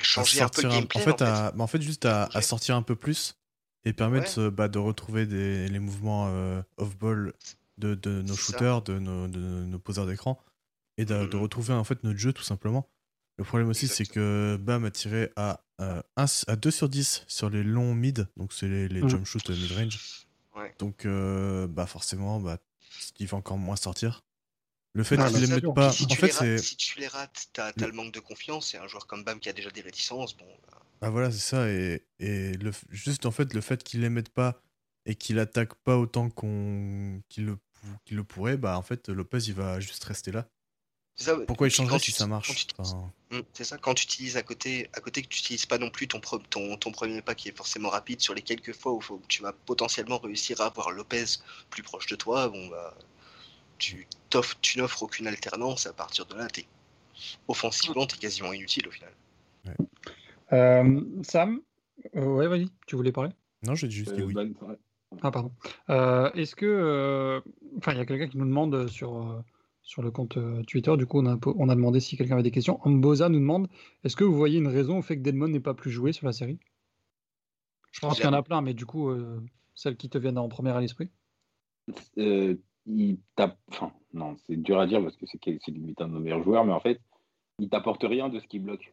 changer un peu le gameplay. En fait, à, en fait juste à, sortir un peu plus et permettre bah, de retrouver des, les mouvements euh, off-ball de, de, nos shooters, de nos, de nos, poseurs d'écran et de, retrouver en fait notre jeu tout simplement. Le problème aussi, c'est que Bam a tiré à, euh, à 2 sur 10 sur les longs mid, donc c'est les, les mm. jump shoot mid-range. Donc, euh, bah forcément, bah, il va encore moins sortir. Le fait qu'ils les mettent pas. Si, en fait, si tu les rates, t'as as le manque de confiance. C'est un joueur comme Bam qui a déjà des réticences. Bon. Bah. Ah voilà, c'est ça. Et, et le, juste en fait, le fait qu'ils les mettent pas et qu'il attaque pas autant qu'on qu'il le, qu'il le pourrait, bah en fait, Lopez il va juste rester là. Ça, Pourquoi il changerait si ça marche? mmh, C'est ça, quand tu utilises à côté, à côté que tu n'utilises pas non plus ton, ton, ton, premier pas qui est forcément rapide, sur les quelques fois où tu vas potentiellement réussir à avoir Lopez plus proche de toi, bon bah tu tu n'offres aucune alternance, à partir de là, tu es offensivement, t'es quasiment inutile au final. Euh, Sam, euh, ouais, vas-y, tu voulais parler? Non, j'ai juste dit Euh, oui. Ah, pardon. Euh, Est-ce que. euh, Enfin, il y a quelqu'un qui nous demande sur, euh, sur le compte Twitter, du coup, on a, po- on a demandé si quelqu'un avait des questions. Amboza nous demande est-ce que vous voyez une raison au fait que Deadmon n'ait pas plus joué sur la série? Je pense qu'il y en a plein, mais du coup, euh, celles qui te viennent en première à l'esprit? Euh, il tape. Enfin, non, c'est dur à dire parce que c'est limite un de nos meilleurs joueurs, mais en fait, il t'apporte rien de ce qui bloque.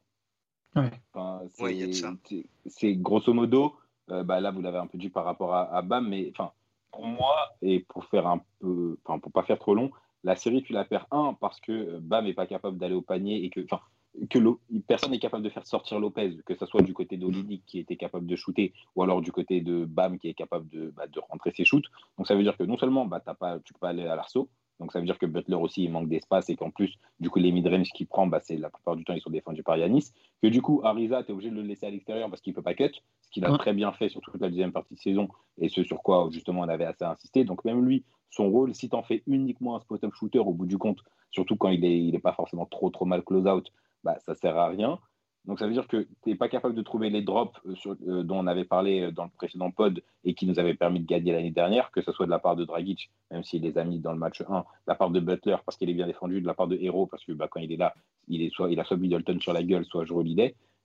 Ouais. Enfin, c'est Ouais, il y a de ça. c'est- c'est grosso modo, euh, bah là vous l'avez un peu dit par rapport à, à Bam, mais enfin pour moi et pour faire un peu, enfin pour pas faire trop long, la série tu la perds un parce que euh, Bam est pas capable d'aller au panier et que, enfin que personne n'est capable de faire sortir Lopez, que ce soit du côté d'Olidic qui était capable de shooter ou alors du côté de Bam qui est capable de, bah, de rentrer ses shoots. Donc ça veut dire que non seulement bah, t'as pas, tu peux pas aller à l'arceau, donc ça veut dire que Butler aussi il manque d'espace et qu'en plus du coup les mid-range qu'il prend, bah, c'est la plupart du temps ils sont défendus par Yanis que du coup, Ariza, tu es obligé de le laisser à l'extérieur parce qu'il peut pas cut, ce qu'il a Ouais. très bien fait sur toute la deuxième partie de saison et ce sur quoi justement on avait assez insisté. Donc même lui, son rôle, si tu en fais uniquement un spot-up shooter au bout du compte, surtout quand il est, il est pas forcément trop trop mal close-out, bah, ça sert à rien. Donc ça veut dire que tu n'es pas capable de trouver les drops euh, euh, dont on avait parlé euh, dans le précédent pod et qui nous avaient permis de gagner l'année dernière, que ce soit de la part de Dragic, même s'il les a mis dans le match 1, de la part de Butler parce qu'il est bien défendu, de la part de Hero parce que bah, quand il est là, il, est soit, il a soit Middleton sur la gueule, soit Joe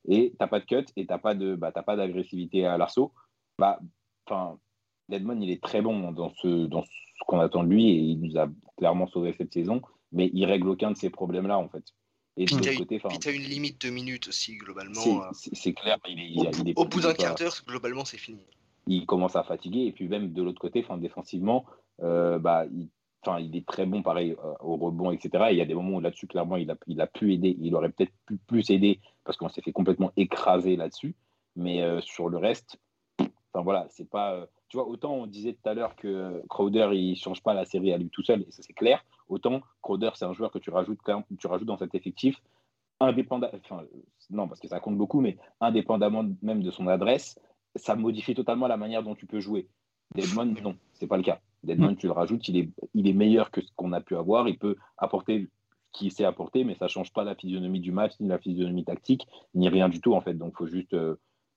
et t'as pas de cut et pas de bah, pas d'agressivité à l'arceau. Bah, enfin, Deadmon il est très bon dans ce dans ce qu'on attend de lui et il nous a clairement sauvé cette saison, mais il règle aucun de ces problèmes là en fait. Et Puis t'as t'as une limite de minutes aussi, globalement. c'est- c'est clair, il est, il Au, est- il est- au bout d'un quart d'heure, globalement, c'est fini. il commence à fatiguer. Et puis même de l'autre côté, enfin, défensivement, euh, bah, il, est très bon pareil euh, au rebond, etc. Et il y a des moments où là-dessus, clairement, il a, il a pu aider. Il aurait peut-être pu plus aider parce qu'on s'est fait complètement écraser là-dessus. Mais euh, sur le reste, enfin voilà, c'est pas. Tu vois, autant on disait tout à l'heure que Crowder, il change pas la série à lui tout seul, et ça c'est clair. Autant Crowder, c'est un joueur que tu rajoutes, tu rajoutes dans cet effectif, indépendant. Enfin, non, parce que ça compte beaucoup, mais indépendamment même de son adresse, ça modifie totalement la manière dont tu peux jouer. Deadmon, non, c'est pas le cas. Deadmon, tu le rajoutes, il est, il est meilleur que ce qu'on a pu avoir. Il peut apporter ce qu'il sait apporter, mais ça change pas la physionomie du match, ni la physionomie tactique, ni rien du tout, en fait. Donc, faut juste. euh,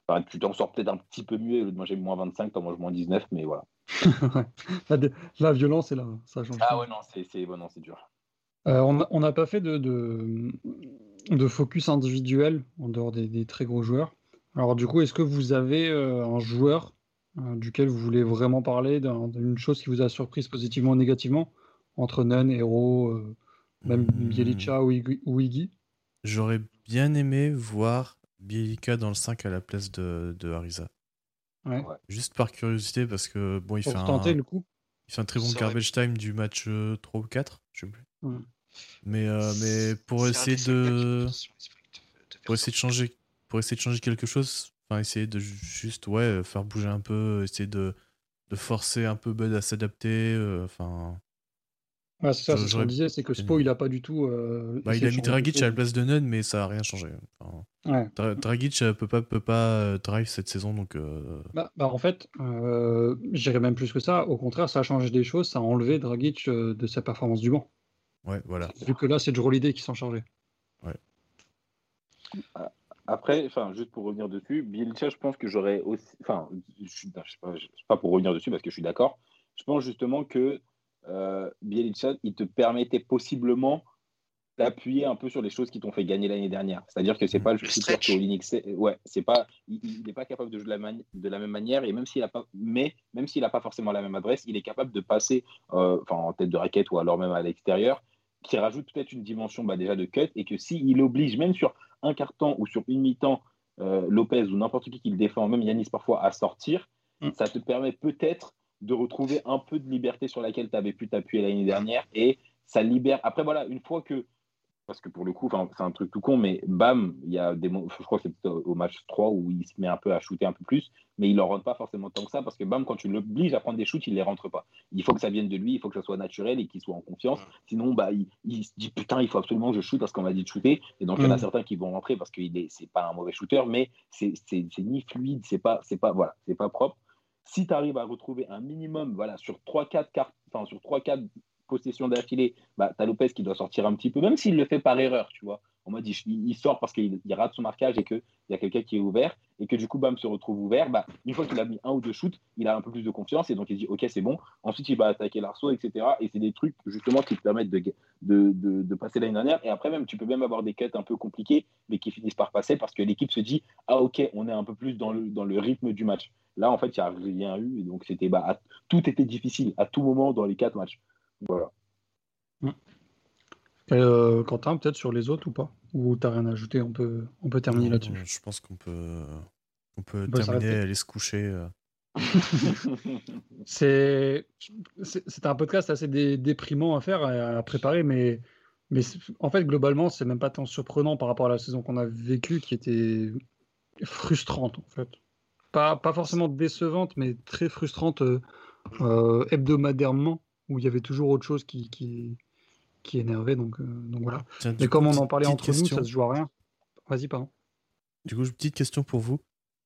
enfin, tu t'en sors peut-être un petit peu mieux. Au lieu de manger moins 25, t'en manges moins 19, mais voilà. la, violence est là, ça change. Ah ouais, non, c'est bon, non, c'est dur. Euh, on n'a pas fait de, de, de focus individuel en dehors des, des très gros joueurs. Alors du coup, est-ce que vous avez euh, un joueur euh, duquel vous voulez vraiment parler, d'un- d'une chose qui vous a surprise positivement ou négativement? Entre Nunn, Hero, euh, même Iggy- ou Iggy J'aurais bien aimé voir Bielika dans le 5 à la place de, de. Ouais. Ouais. Juste par curiosité, parce que bon, il fait, Pour un, tenter le coup il fait un très bon garbage time du match euh, 3 ou 4, je sais plus. Ouais. Mais, euh, mais pour essayer de. pour essayer de changer pour essayer de changer quelque chose enfin essayer de ju- juste ouais faire bouger un peu essayer de, de forcer un peu Bud à s'adapter euh, enfin Ouais, c'est ça, c'est ce qu'on disait, c'est que Spo, il a pas du tout. euh, bah, il a mis Dragic à la place de Nunn mais ça a rien changé Enfin, Ouais. Dra- Dragic euh, peut pas peut pas euh, drive cette saison donc euh, Bah, bah, en fait, euh, j'irais même plus que ça. Au contraire, ça a changé des choses, ça a enlevé Dragic euh, de sa performance du banc. ouais voilà Vu que là, c'est Joe Holiday qui s'en chargeait. Après, enfin, juste pour revenir dessus, Bielitsa, je pense que j'aurais aussi. Enfin, je suis, je sais pas, pas pour revenir dessus parce que je suis d'accord. Je pense justement que euh, Bielitsa, il te permettait possiblement d'appuyer un peu sur les choses qui t'ont fait gagner l'année dernière. C'est-à-dire que c'est pas le stretch. que Olynyk sait- Ouais, c'est pas. Il n'est pas capable de jouer de la, mani- de la même manière et même s'il a pas, mais même s'il n'a pas forcément la même adresse, il est capable de passer, euh, enfin, en tête de raquette ou alors même à l'extérieur, qui rajoute peut-être une dimension bah, déjà de cut et que s'il oblige même sur un quart-temps ou sur une mi-temps euh, Lopez ou n'importe qui qui le défend, même Yanis parfois, à sortir, Mm. ça te permet peut-être de retrouver un peu de liberté sur laquelle tu avais pu t'appuyer l'année dernière et ça libère. Après, voilà, une fois que. Parce que pour le coup, c'est un truc tout con, mais bam, il y a des je crois que c'est au match 3 où il se met un peu à shooter un peu plus, mais il ne rentre pas forcément tant que ça parce que bam, quand tu l'obliges à prendre des shoots, il ne les rentre pas. Il faut que ça vienne de lui, il faut que ça soit naturel et qu'il soit en confiance. Sinon, bah, il, il se dit putain, il faut absolument que je shoot parce qu'on m'a dit de shooter. Et donc, il y en a Mm. certains qui vont rentrer parce qu'il est, c'est pas un mauvais shooter, mais c'est, c'est, c'est ni fluide, c'est pas, c'est pas, voilà, c'est pas propre. Si tu arrives à retrouver un minimum, voilà, sur 3-4 cartes, enfin, sur 3-4 possessions d'affilée, bah, tu as Lopez qui doit sortir un petit peu, même s'il le fait par erreur, tu vois. En mode il, sort parce qu'il rate son marquage et qu'il y a quelqu'un qui est ouvert et que du coup Bam se retrouve ouvert, bah, une fois qu'il a mis un ou deux shoots, il a un peu plus de confiance et donc il dit ok c'est bon. Ensuite il va attaquer l'arceau, etc. Et c'est des trucs justement qui te permettent de, de, de, passer l'année dernière. Et après même tu peux même avoir des quêtes un peu compliquées mais qui finissent par passer parce que l'équipe se dit ah ok on est un peu plus dans le, dans le rythme du match. Là en fait il n'y a rien eu et donc c'était bah, tout était difficile à tout moment dans les quatre matchs. Voilà. Euh, Quentin, peut-être sur les autres ou pas? Ou t'as rien à ajouter On peut, on peut terminer là-dessus. Je pense qu'on peut, on peut, terminer et aller se coucher. Euh. c'est un podcast assez déprimant à faire, à préparer, mais, mais en fait, globalement, c'est même pas tant surprenant par rapport à la saison qu'on a vécue, qui était frustrante, en fait. Pas, pas forcément décevante, mais très frustrante euh, hebdomadairement, où il y avait toujours autre chose qui, qui, qui énervait. Donc, euh, donc voilà. Mais comme on en parlait entre nous, ça se joue à rien. Vas-y, pardon. Du coup, petite question pour vous.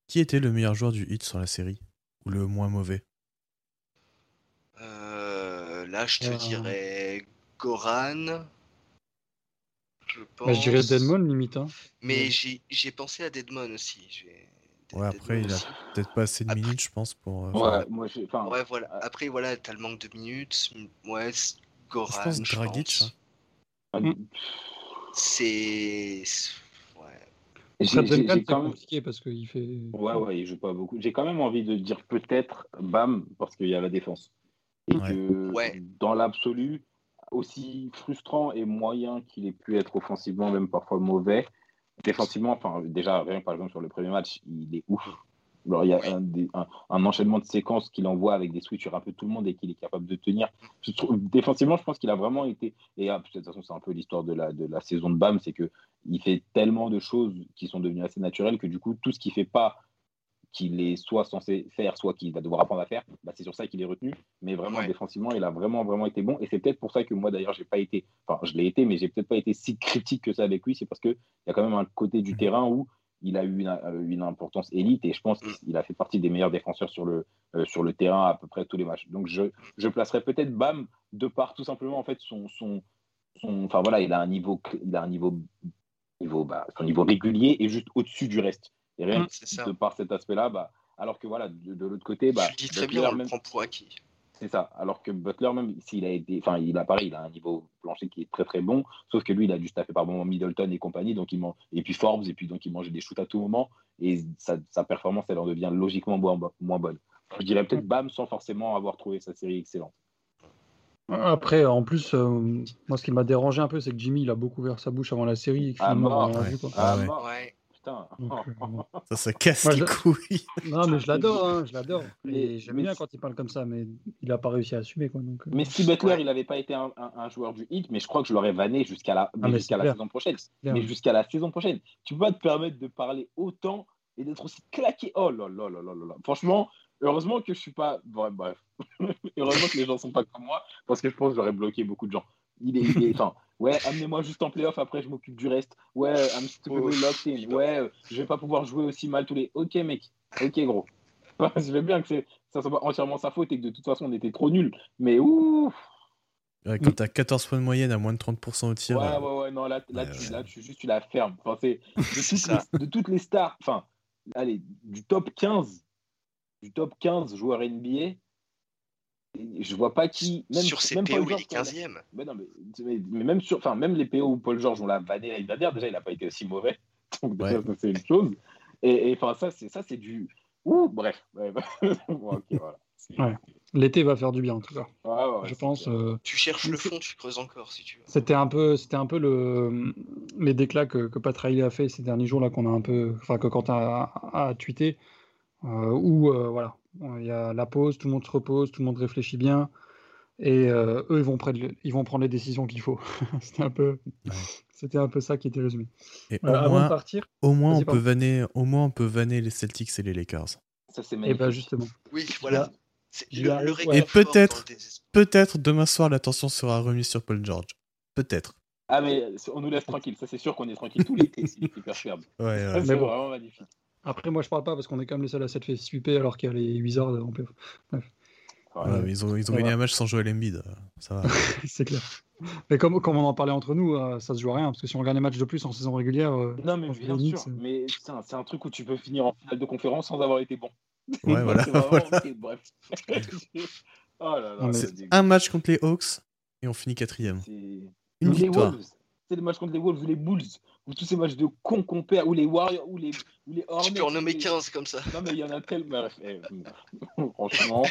Qui était le meilleur joueur du hit sur la série? Ou le moins mauvais? Euh, Là, je te euh. dirais Goran. Je, pense... Bah, je dirais Deadmon, limite. Hein. Mais j'ai pensé à Deadmon aussi. Ouais, après, il a peut-être pas assez de minutes, je pense, pour. ouais, moi, ouais, voilà. Après, voilà, t'as le manque de minutes. Ouais, Goran. Je pense Dragic. Hein. Ah, mm. C'est. Ouais. J'ai quand même compliqué parce qu'il fait. Ouais, ouais, il joue pas beaucoup. J'ai quand même envie de dire peut-être Bam parce qu'il y a la défense. Et que dans l'absolu, aussi frustrant et moyen qu'il ait pu être offensivement, même parfois mauvais, défensivement, enfin déjà rien par exemple sur le premier match, il est ouf. Alors, il y a un, enchaînement de séquences qu'il envoie avec des switches sur un peu tout le monde et qu'il est capable de tenir. défensivement, je pense qu'il a vraiment été. Et ah, de toute façon, c'est un peu l'histoire de la, de la saison de BAM c'est qu'il fait tellement de choses qui sont devenues assez naturelles que du coup, tout ce qu'il fait pas, qu'il est soit censé faire, soit qu'il va devoir apprendre à faire, bah, c'est sur ça qu'il est retenu. Mais vraiment, défensivement, il a vraiment, vraiment été bon. Et c'est peut-être pour ça que moi, d'ailleurs, j'ai pas été. Enfin, je l'ai été, mais j'ai peut-être pas été si critique que ça avec lui. C'est parce qu'il y a quand même un côté du mmh. terrain où il a eu euh, une, importance élite et je pense mm. qu'il a fait partie des meilleurs défenseurs sur le, euh, sur le terrain à peu près tous les matchs. Donc je, je placerai peut-être Bam de par tout simplement en fait son, son, enfin voilà, il a un niveau, il a un niveau, niveau bah, son niveau régulier et juste au-dessus du reste. Et rien mm, de par cet aspect-là, bah, alors que voilà, de, l'autre côté, bah, dis très bien, on le prend pour acquis. C'est ça. Alors que Butler, même s'il a été. Enfin, il a pareil, il a un niveau plancher qui est très très bon. Sauf que lui, il a dû taper par moment Middleton et compagnie. Donc il Et puis Forbes, et puis donc il mangeait des shoots à tout moment. Et sa, performance, elle en devient logiquement moins, moins bonne. Je dirais peut-être Bam sans forcément avoir trouvé sa série excellente. Après, en plus, euh, moi, ce qui m'a dérangé un peu, c'est que Jimmy, il a beaucoup ouvert sa bouche avant la série. Et ah, mort, ah, ouais. Euh, ça, ça casse les couilles. Non, mais je l'adore, hein, je l'adore. Et j'aime bien quand il parle comme ça, mais il n'a pas réussi à assumer. Quoi, donc, euh. Mais si Butler, il n'avait pas été un, joueur du hit, mais je crois que je l'aurais vanné jusqu'à la, ah, jusqu'à la saison prochaine. Mais jusqu'à la saison prochaine. Tu peux pas te permettre de parler autant et d'être aussi claqué. Oh là là là là là Franchement, heureusement que je suis pas. Bref, bref. heureusement que les gens sont pas comme moi, parce que je pense que j'aurais bloqué beaucoup de gens. Il est, il est, enfin, Ouais, amenez-moi juste en playoff, après je m'occupe du reste. Ouais, I'm stupidly locked in. Ouais, euh, je vais pas pouvoir jouer aussi mal tous les. Ok, mec. Ok, gros. je vais bien que ça soit pas entièrement sa faute et que de toute façon on était trop nuls. Mais ouf Ouais, quand t'as 14 points de moyenne à moins de 30% au tir. Ouais, euh, ouais, ouais, non, là, là, tu, là tu, juste tu la fermes. Enfin, de, toutes les, de toutes les stars, enfin, allez, du top 15, du top 15 joueurs NBA, je vois pas qui. Même, sur ces PO, il est 15e. Mais, non, mais, mais, même, sur, enfin, même les PO où Paul George, on l'a vanné l'année dernière, déjà, il n'a pas été aussi mauvais. Donc, déjà, c'est une chose. Et enfin, ça, c'est ça, c'est du. Ouh, bref. bon, okay, voilà. L'été va faire du bien en tout cas. Ouais, je pense. Euh... Tu cherches le fond, tu creuses encore si tu veux. C'était un peu, c'était un peu le les déclats que, que Pat Riley a fait ces derniers jours là qu'on a un peu, enfin que Quentin a, a tweeté, euh, où euh, voilà, il y a la pause, tout le monde se repose, tout le monde réfléchit bien. Et euh, eux, ils vont, prendre, ils vont prendre les décisions qu'il faut. c'était un peu, c'était un peu ça qui était résumé. Et au avant moins, de partir, au moins on peut vanner, au moins on peut vanner les Celtics et les Lakers. Ça c'est Et bah justement. Oui, voilà. et peut-être, peut-être demain soir l'attention sera remise sur Paul George. Peut-être. Ah mais on nous laisse tranquille. Ça c'est sûr qu'on est tranquille tout l'été. C'est hyper superbe. Ouais, ouais. C'est vraiment magnifique. Après, moi, je parle pas parce qu'on est quand même les seuls à 7 fait sweeper alors qu'il y a les Wizards en Bref. Ouais, mais ils ont, ils ont gagné va. un match sans Joel Embiid. Ça va. c'est clair. Mais comme, comme on en parlait entre nous, euh, ça se joue à rien, parce que si on gagne un match de plus en saison régulière, euh, Non, mais bien sûr. Euh. Mais putain, c'est un truc où tu peux finir en finale de conférence sans avoir été bon. Ouais, voilà. C'est vraiment- voilà. ok, bref. oh là là. C'est C'est un match contre les Hawks et on finit quatrième. C'est- Une victoire. Wolves. C'est le match contre les Wolves ou les Bulls. Ou tous ces matchs de cons qu'on perd. Ou les Warriors. Ou les, ou les Hornets. Tu peux en nommer ou les- 15 comme ça. Non, mais il y en a tellement. Eh, Franchement.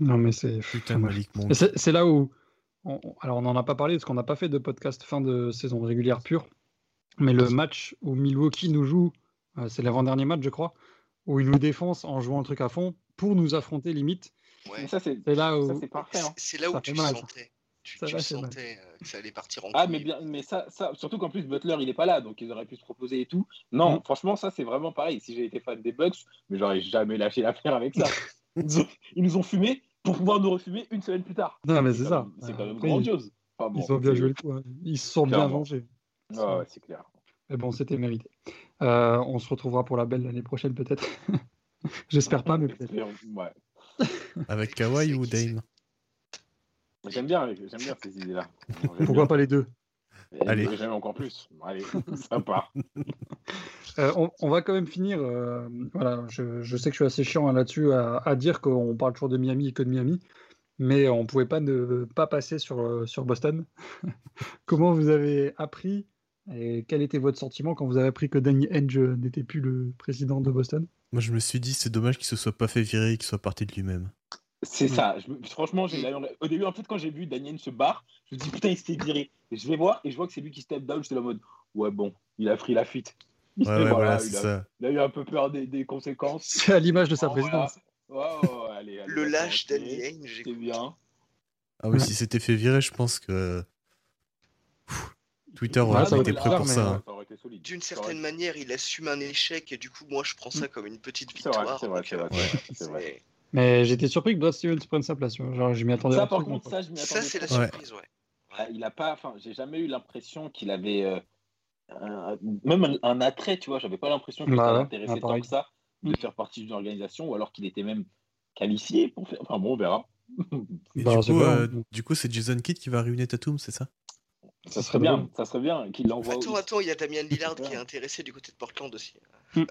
non mais c'est. Putain. Malik C'est là où. on- on- alors, on n'en a pas parlé parce qu'on n'a pas fait de podcast fin de saison régulière pure. Mais le match où Milwaukee nous joue, euh, c'est l'avant-dernier match, je crois, où ils nous défoncent en jouant le truc à fond pour nous affronter limite. Ouais. C'est là ça, où. c'est parfait. hein. C'est là où Ça tu fait mal. sentais. Tu, Ça tu va, c'est mal. sentais euh, que ça allait partir en Ah, mais bien, mais ça, ça, surtout qu'en plus Butler il est pas là, donc ils auraient pu se proposer et tout. Non, Mm. franchement, ça c'est vraiment pareil. Si j'ai été fan des Bucks, mais j'aurais jamais lâché l'affaire avec ça. ils, ont- ils nous ont fumé pour pouvoir nous refumer une semaine plus tard. Non, mais c'est ça. C'est quand même Après, grandiose. Enfin, bon, Ils ont bien joué le coup. hein. Ils se sont bien vengés. Ah ouais, c'est clair. Mais bon, c'était mérité. Euh, on se retrouvera pour la belle l'année prochaine, peut-être. J'espère pas, mais peut-être. Ouais. Avec Kawhi ou Dame? J'aime bien, j'aime bien ces idées-là. Pourquoi pas les deux? Allez. J'aime encore plus. Allez, sympa. Euh, on, on va quand même finir. euh, voilà, je, je sais que je suis assez chiant hein, là-dessus à, à dire qu'on parle toujours de Miami et que de Miami, mais on pouvait pas ne pas passer sur, euh, sur Boston. Comment vous avez appris et quel était votre sentiment quand vous avez appris que Danny Ainge n'était plus le président de Boston? Moi, je me suis dit, c'est dommage qu'il se soit pas fait virer et qu'il soit parti de lui-même. C'est ça. Je me- franchement, j'ai la- au début, en fait, quand j'ai vu Daniel se barre, je me dis putain, il s'était viré. Et je vais voir et je vois que c'est lui qui step down. J'étais là en mode ouais, bon, il a pris la fuite. Ouais, ouais, voilà, c'est il, a, ça. il a eu un peu peur des, des conséquences. C'est à l'image de sa Oh, voilà. présidence. Ouais, ouais, ouais, allez, allez, Le lâche C'est j'écoute. bien. Ah oui, Ouais. si c'était fait virer, je pense que. Twitter Ouais, aurait ça été prêt pour mais, ça. euh, hein. Ça. D'une Ça certaine manière, il assume un échec et du coup, moi, je prends ça comme une petite C'est vrai, victoire. c'est vrai, c'est vrai, Mais j'étais surpris que Brad Stevens prenne sa place. Genre, je m'y attendais Ça, par contre, ça, je m'y Ça, attendais c'est la pas. Ouais. surprise, ouais. Ah, il a pas, enfin, j'ai jamais eu l'impression qu'il avait euh, un- même un, un attrait, tu vois. J'avais pas l'impression que Bah ça ah, tant que ça de faire partie d'une organisation, ou alors qu'il était même qualifié pour faire. Enfin bon, on verra. Et Bah, du, coup, euh, du coup, c'est Jason Kidd qui va ruiner Tatum, c'est ça? Ça serait bien, ça serait bien qu'il l'envoie. Attends, attends, il y a Damien Lillard qui est intéressé du côté de Portland aussi.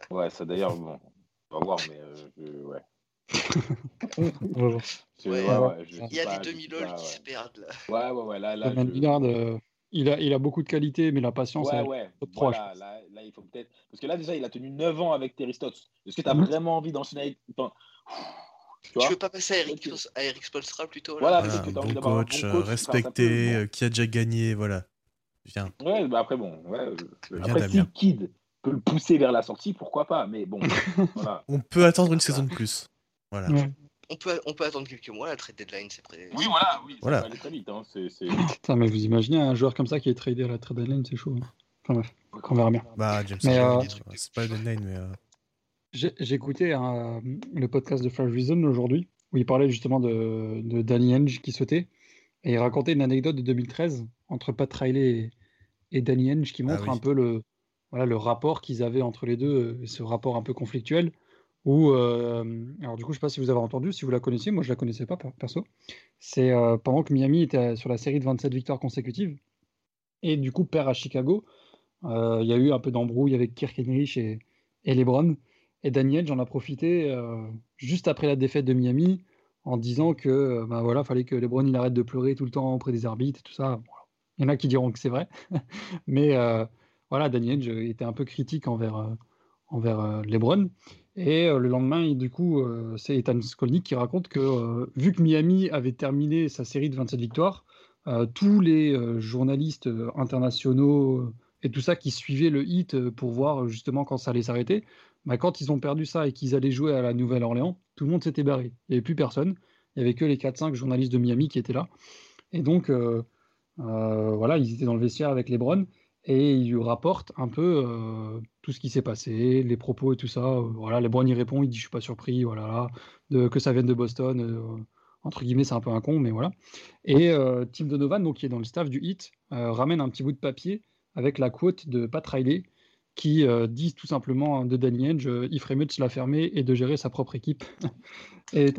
Ouais, ça d'ailleurs, bon, on va voir, mais euh, je- ouais. Ouais, ouais, Il y a pas, des demi-lol qui ouais. se perdent là. Ouais, ouais, ouais, là, là. Damien je- Lillard, euh, il, a, il a beaucoup de qualité, mais la patience, Ouais, ouais. top trois, Voilà, là, là, il faut peut-être. Parce que là, déjà, il a tenu 9 ans avec Terry Stotts. Est-ce que tu as Mhm. vraiment envie d'enchaîner avec. Attends. Tu Tu veux pas passer à Eric, à Eric Spoelstra plutôt là? Voilà, Voilà, envie bon un coach, bon euh, coach, enfin, ça respecté, peut, bon. euh, qui a déjà gagné, voilà. Viens. Ouais, bah après, bon. Ouais, euh, Viens, après, si. Kid peut le pousser vers la sortie, pourquoi pas Mais bon, voilà. On peut attendre une saison de plus. Voilà. Ouais. on peut, on peut attendre quelques mois, la trade deadline c'est prêt. Oui, voilà, oui, ça Voilà. va aller très vite. Hein. C'est, c'est... Putain, mais vous imaginez un joueur comme ça qui est tradé à la trade deadline, c'est chaud. hein. Enfin bref, on verra bien. Bah, James Mais, euh, des trucs. c'est pas le deadline, mais. euh, J'ai écouté un- le podcast de Flash Reason aujourd'hui, où il parlait justement de, de Danny Henge qui sautait, et il racontait une anecdote de 2013 entre Pat Riley et, et Danny Henge qui Ah montre oui. un peu le, voilà, le rapport qu'ils avaient entre les deux, euh, ce rapport un peu conflictuel, euh, alors du coup, je sais pas si vous avez entendu, si vous la connaissiez, moi je la connaissais pas per- perso, c'est euh, pendant que Miami était sur la série de 27 victoires consécutives, et du coup perd à Chicago, euh, il y a eu un peu d'embrouille avec Kirk Henrich et, et LeBron, et Daniel, j'en ai profité juste après la défaite de Miami en disant que bah voilà, fallait que LeBron il arrête de pleurer tout le temps auprès des arbitres et tout ça. Il y en a qui diront que c'est vrai, mais voilà, Daniel était un peu critique envers, envers LeBron. Et le lendemain, du coup, c'est Ethan Skolnick qui raconte que vu que Miami avait terminé sa série de 27 victoires, tous les journalistes internationaux et tout ça qui suivaient le hit pour voir justement quand ça allait s'arrêter, bah, quand ils ont perdu ça et qu'ils allaient jouer à la Nouvelle-Orléans, tout le monde s'était barré. Il n'y avait plus personne. Il n'y avait que les 4-5 journalistes de Miami qui étaient là. Et donc, euh, voilà, ils étaient dans le vestiaire avec LeBron et ils rapportent un peu tout ce qui s'est passé, les propos et tout ça. Euh, voilà, LeBron y répond, il dit Je suis pas surpris, voilà, de, que ça vienne de Boston. euh, entre guillemets, c'est un peu un con, mais voilà. Et euh, Tim Donovan, donc, qui est dans le staff du Hit, euh, ramène un petit bout de papier avec la quote de Pat Riley qui euh, disent tout simplement de Danny Henge, euh, il ferait mieux de se la fermer et de gérer sa propre équipe. et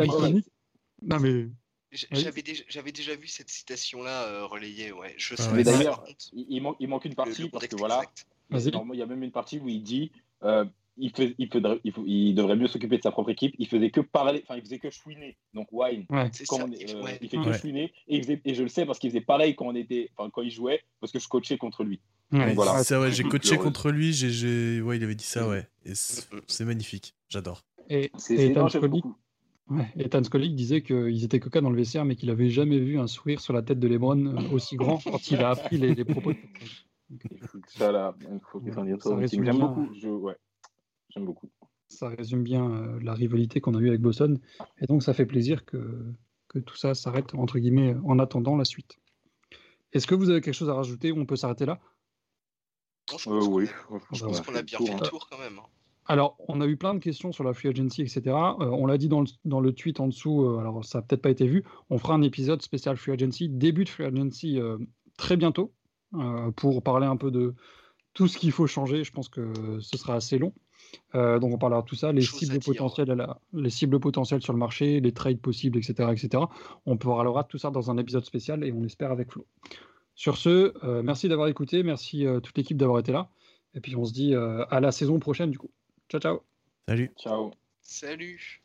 Non mais. J'avais déjà, vu cette citation-là euh, relayée, ouais. Je Ah ouais. d'ailleurs, il, il manque, une partie le parce que voilà, exact. Il y a même une partie où il dit euh, il, fait, il, faudrait- il, faut- il devrait mieux s'occuper de sa propre équipe. Il faisait que parler, enfin, il faisait que chouiner. Donc, Wine, ouais. C'est quand ça. on- il- euh, ouais. il fait que Ouais. chouiner. Et, il faisait- et je le sais parce qu'il faisait pareil quand, on était, enfin, quand il jouait, parce que je coachais contre lui. Ouais. voilà. Ça, ouais, j'ai coaché contre lui, j'ai, j'ai- ouais, il avait dit ça, Mm. ouais. Et c'est, c'est magnifique, j'adore. Et, C'est et j'aime Scully- beaucoup. ouais, et Tan Scully disait qu'ils étaient coca dans le vestiaire, mais qu'il avait jamais vu un sourire sur la tête de LeBron euh, aussi grand quand il a appris les, les propos. de Il faut que ça, là, il faut que ça. J'aime bien. beaucoup. Je, ouais, j'aime beaucoup. Ça résume bien euh, la rivalité qu'on a eue avec Boston. Et donc, ça fait plaisir que, que tout ça s'arrête, entre guillemets, en attendant la suite. Est-ce que vous avez quelque chose à rajouter ou on peut s'arrêter là? Non, je Euh, pense oui, qu'on- je bah, pense qu'on a bien fait le tour quand même. hein. Alors, on a eu plein de questions sur la free agency, etc. Euh, on l'a dit dans le, dans le tweet en dessous, euh, alors ça n'a peut-être pas été vu. On fera un épisode spécial free agency, début de free agency euh, très bientôt, pour parler un peu de tout ce qu'il faut changer. Je pense que ce sera assez long. Euh, donc, on parlera de tout ça, les cibles, potentielles à la- les cibles potentielles sur le marché, les trades possibles, etc. etc. On parlera de tout ça dans un épisode spécial et on l'espère avec Flo. Sur ce, euh, merci d'avoir écouté, merci euh, toute l'équipe d'avoir été là. Et puis on se dit euh, à la saison prochaine du coup. Ciao ciao Salut. Ciao. Salut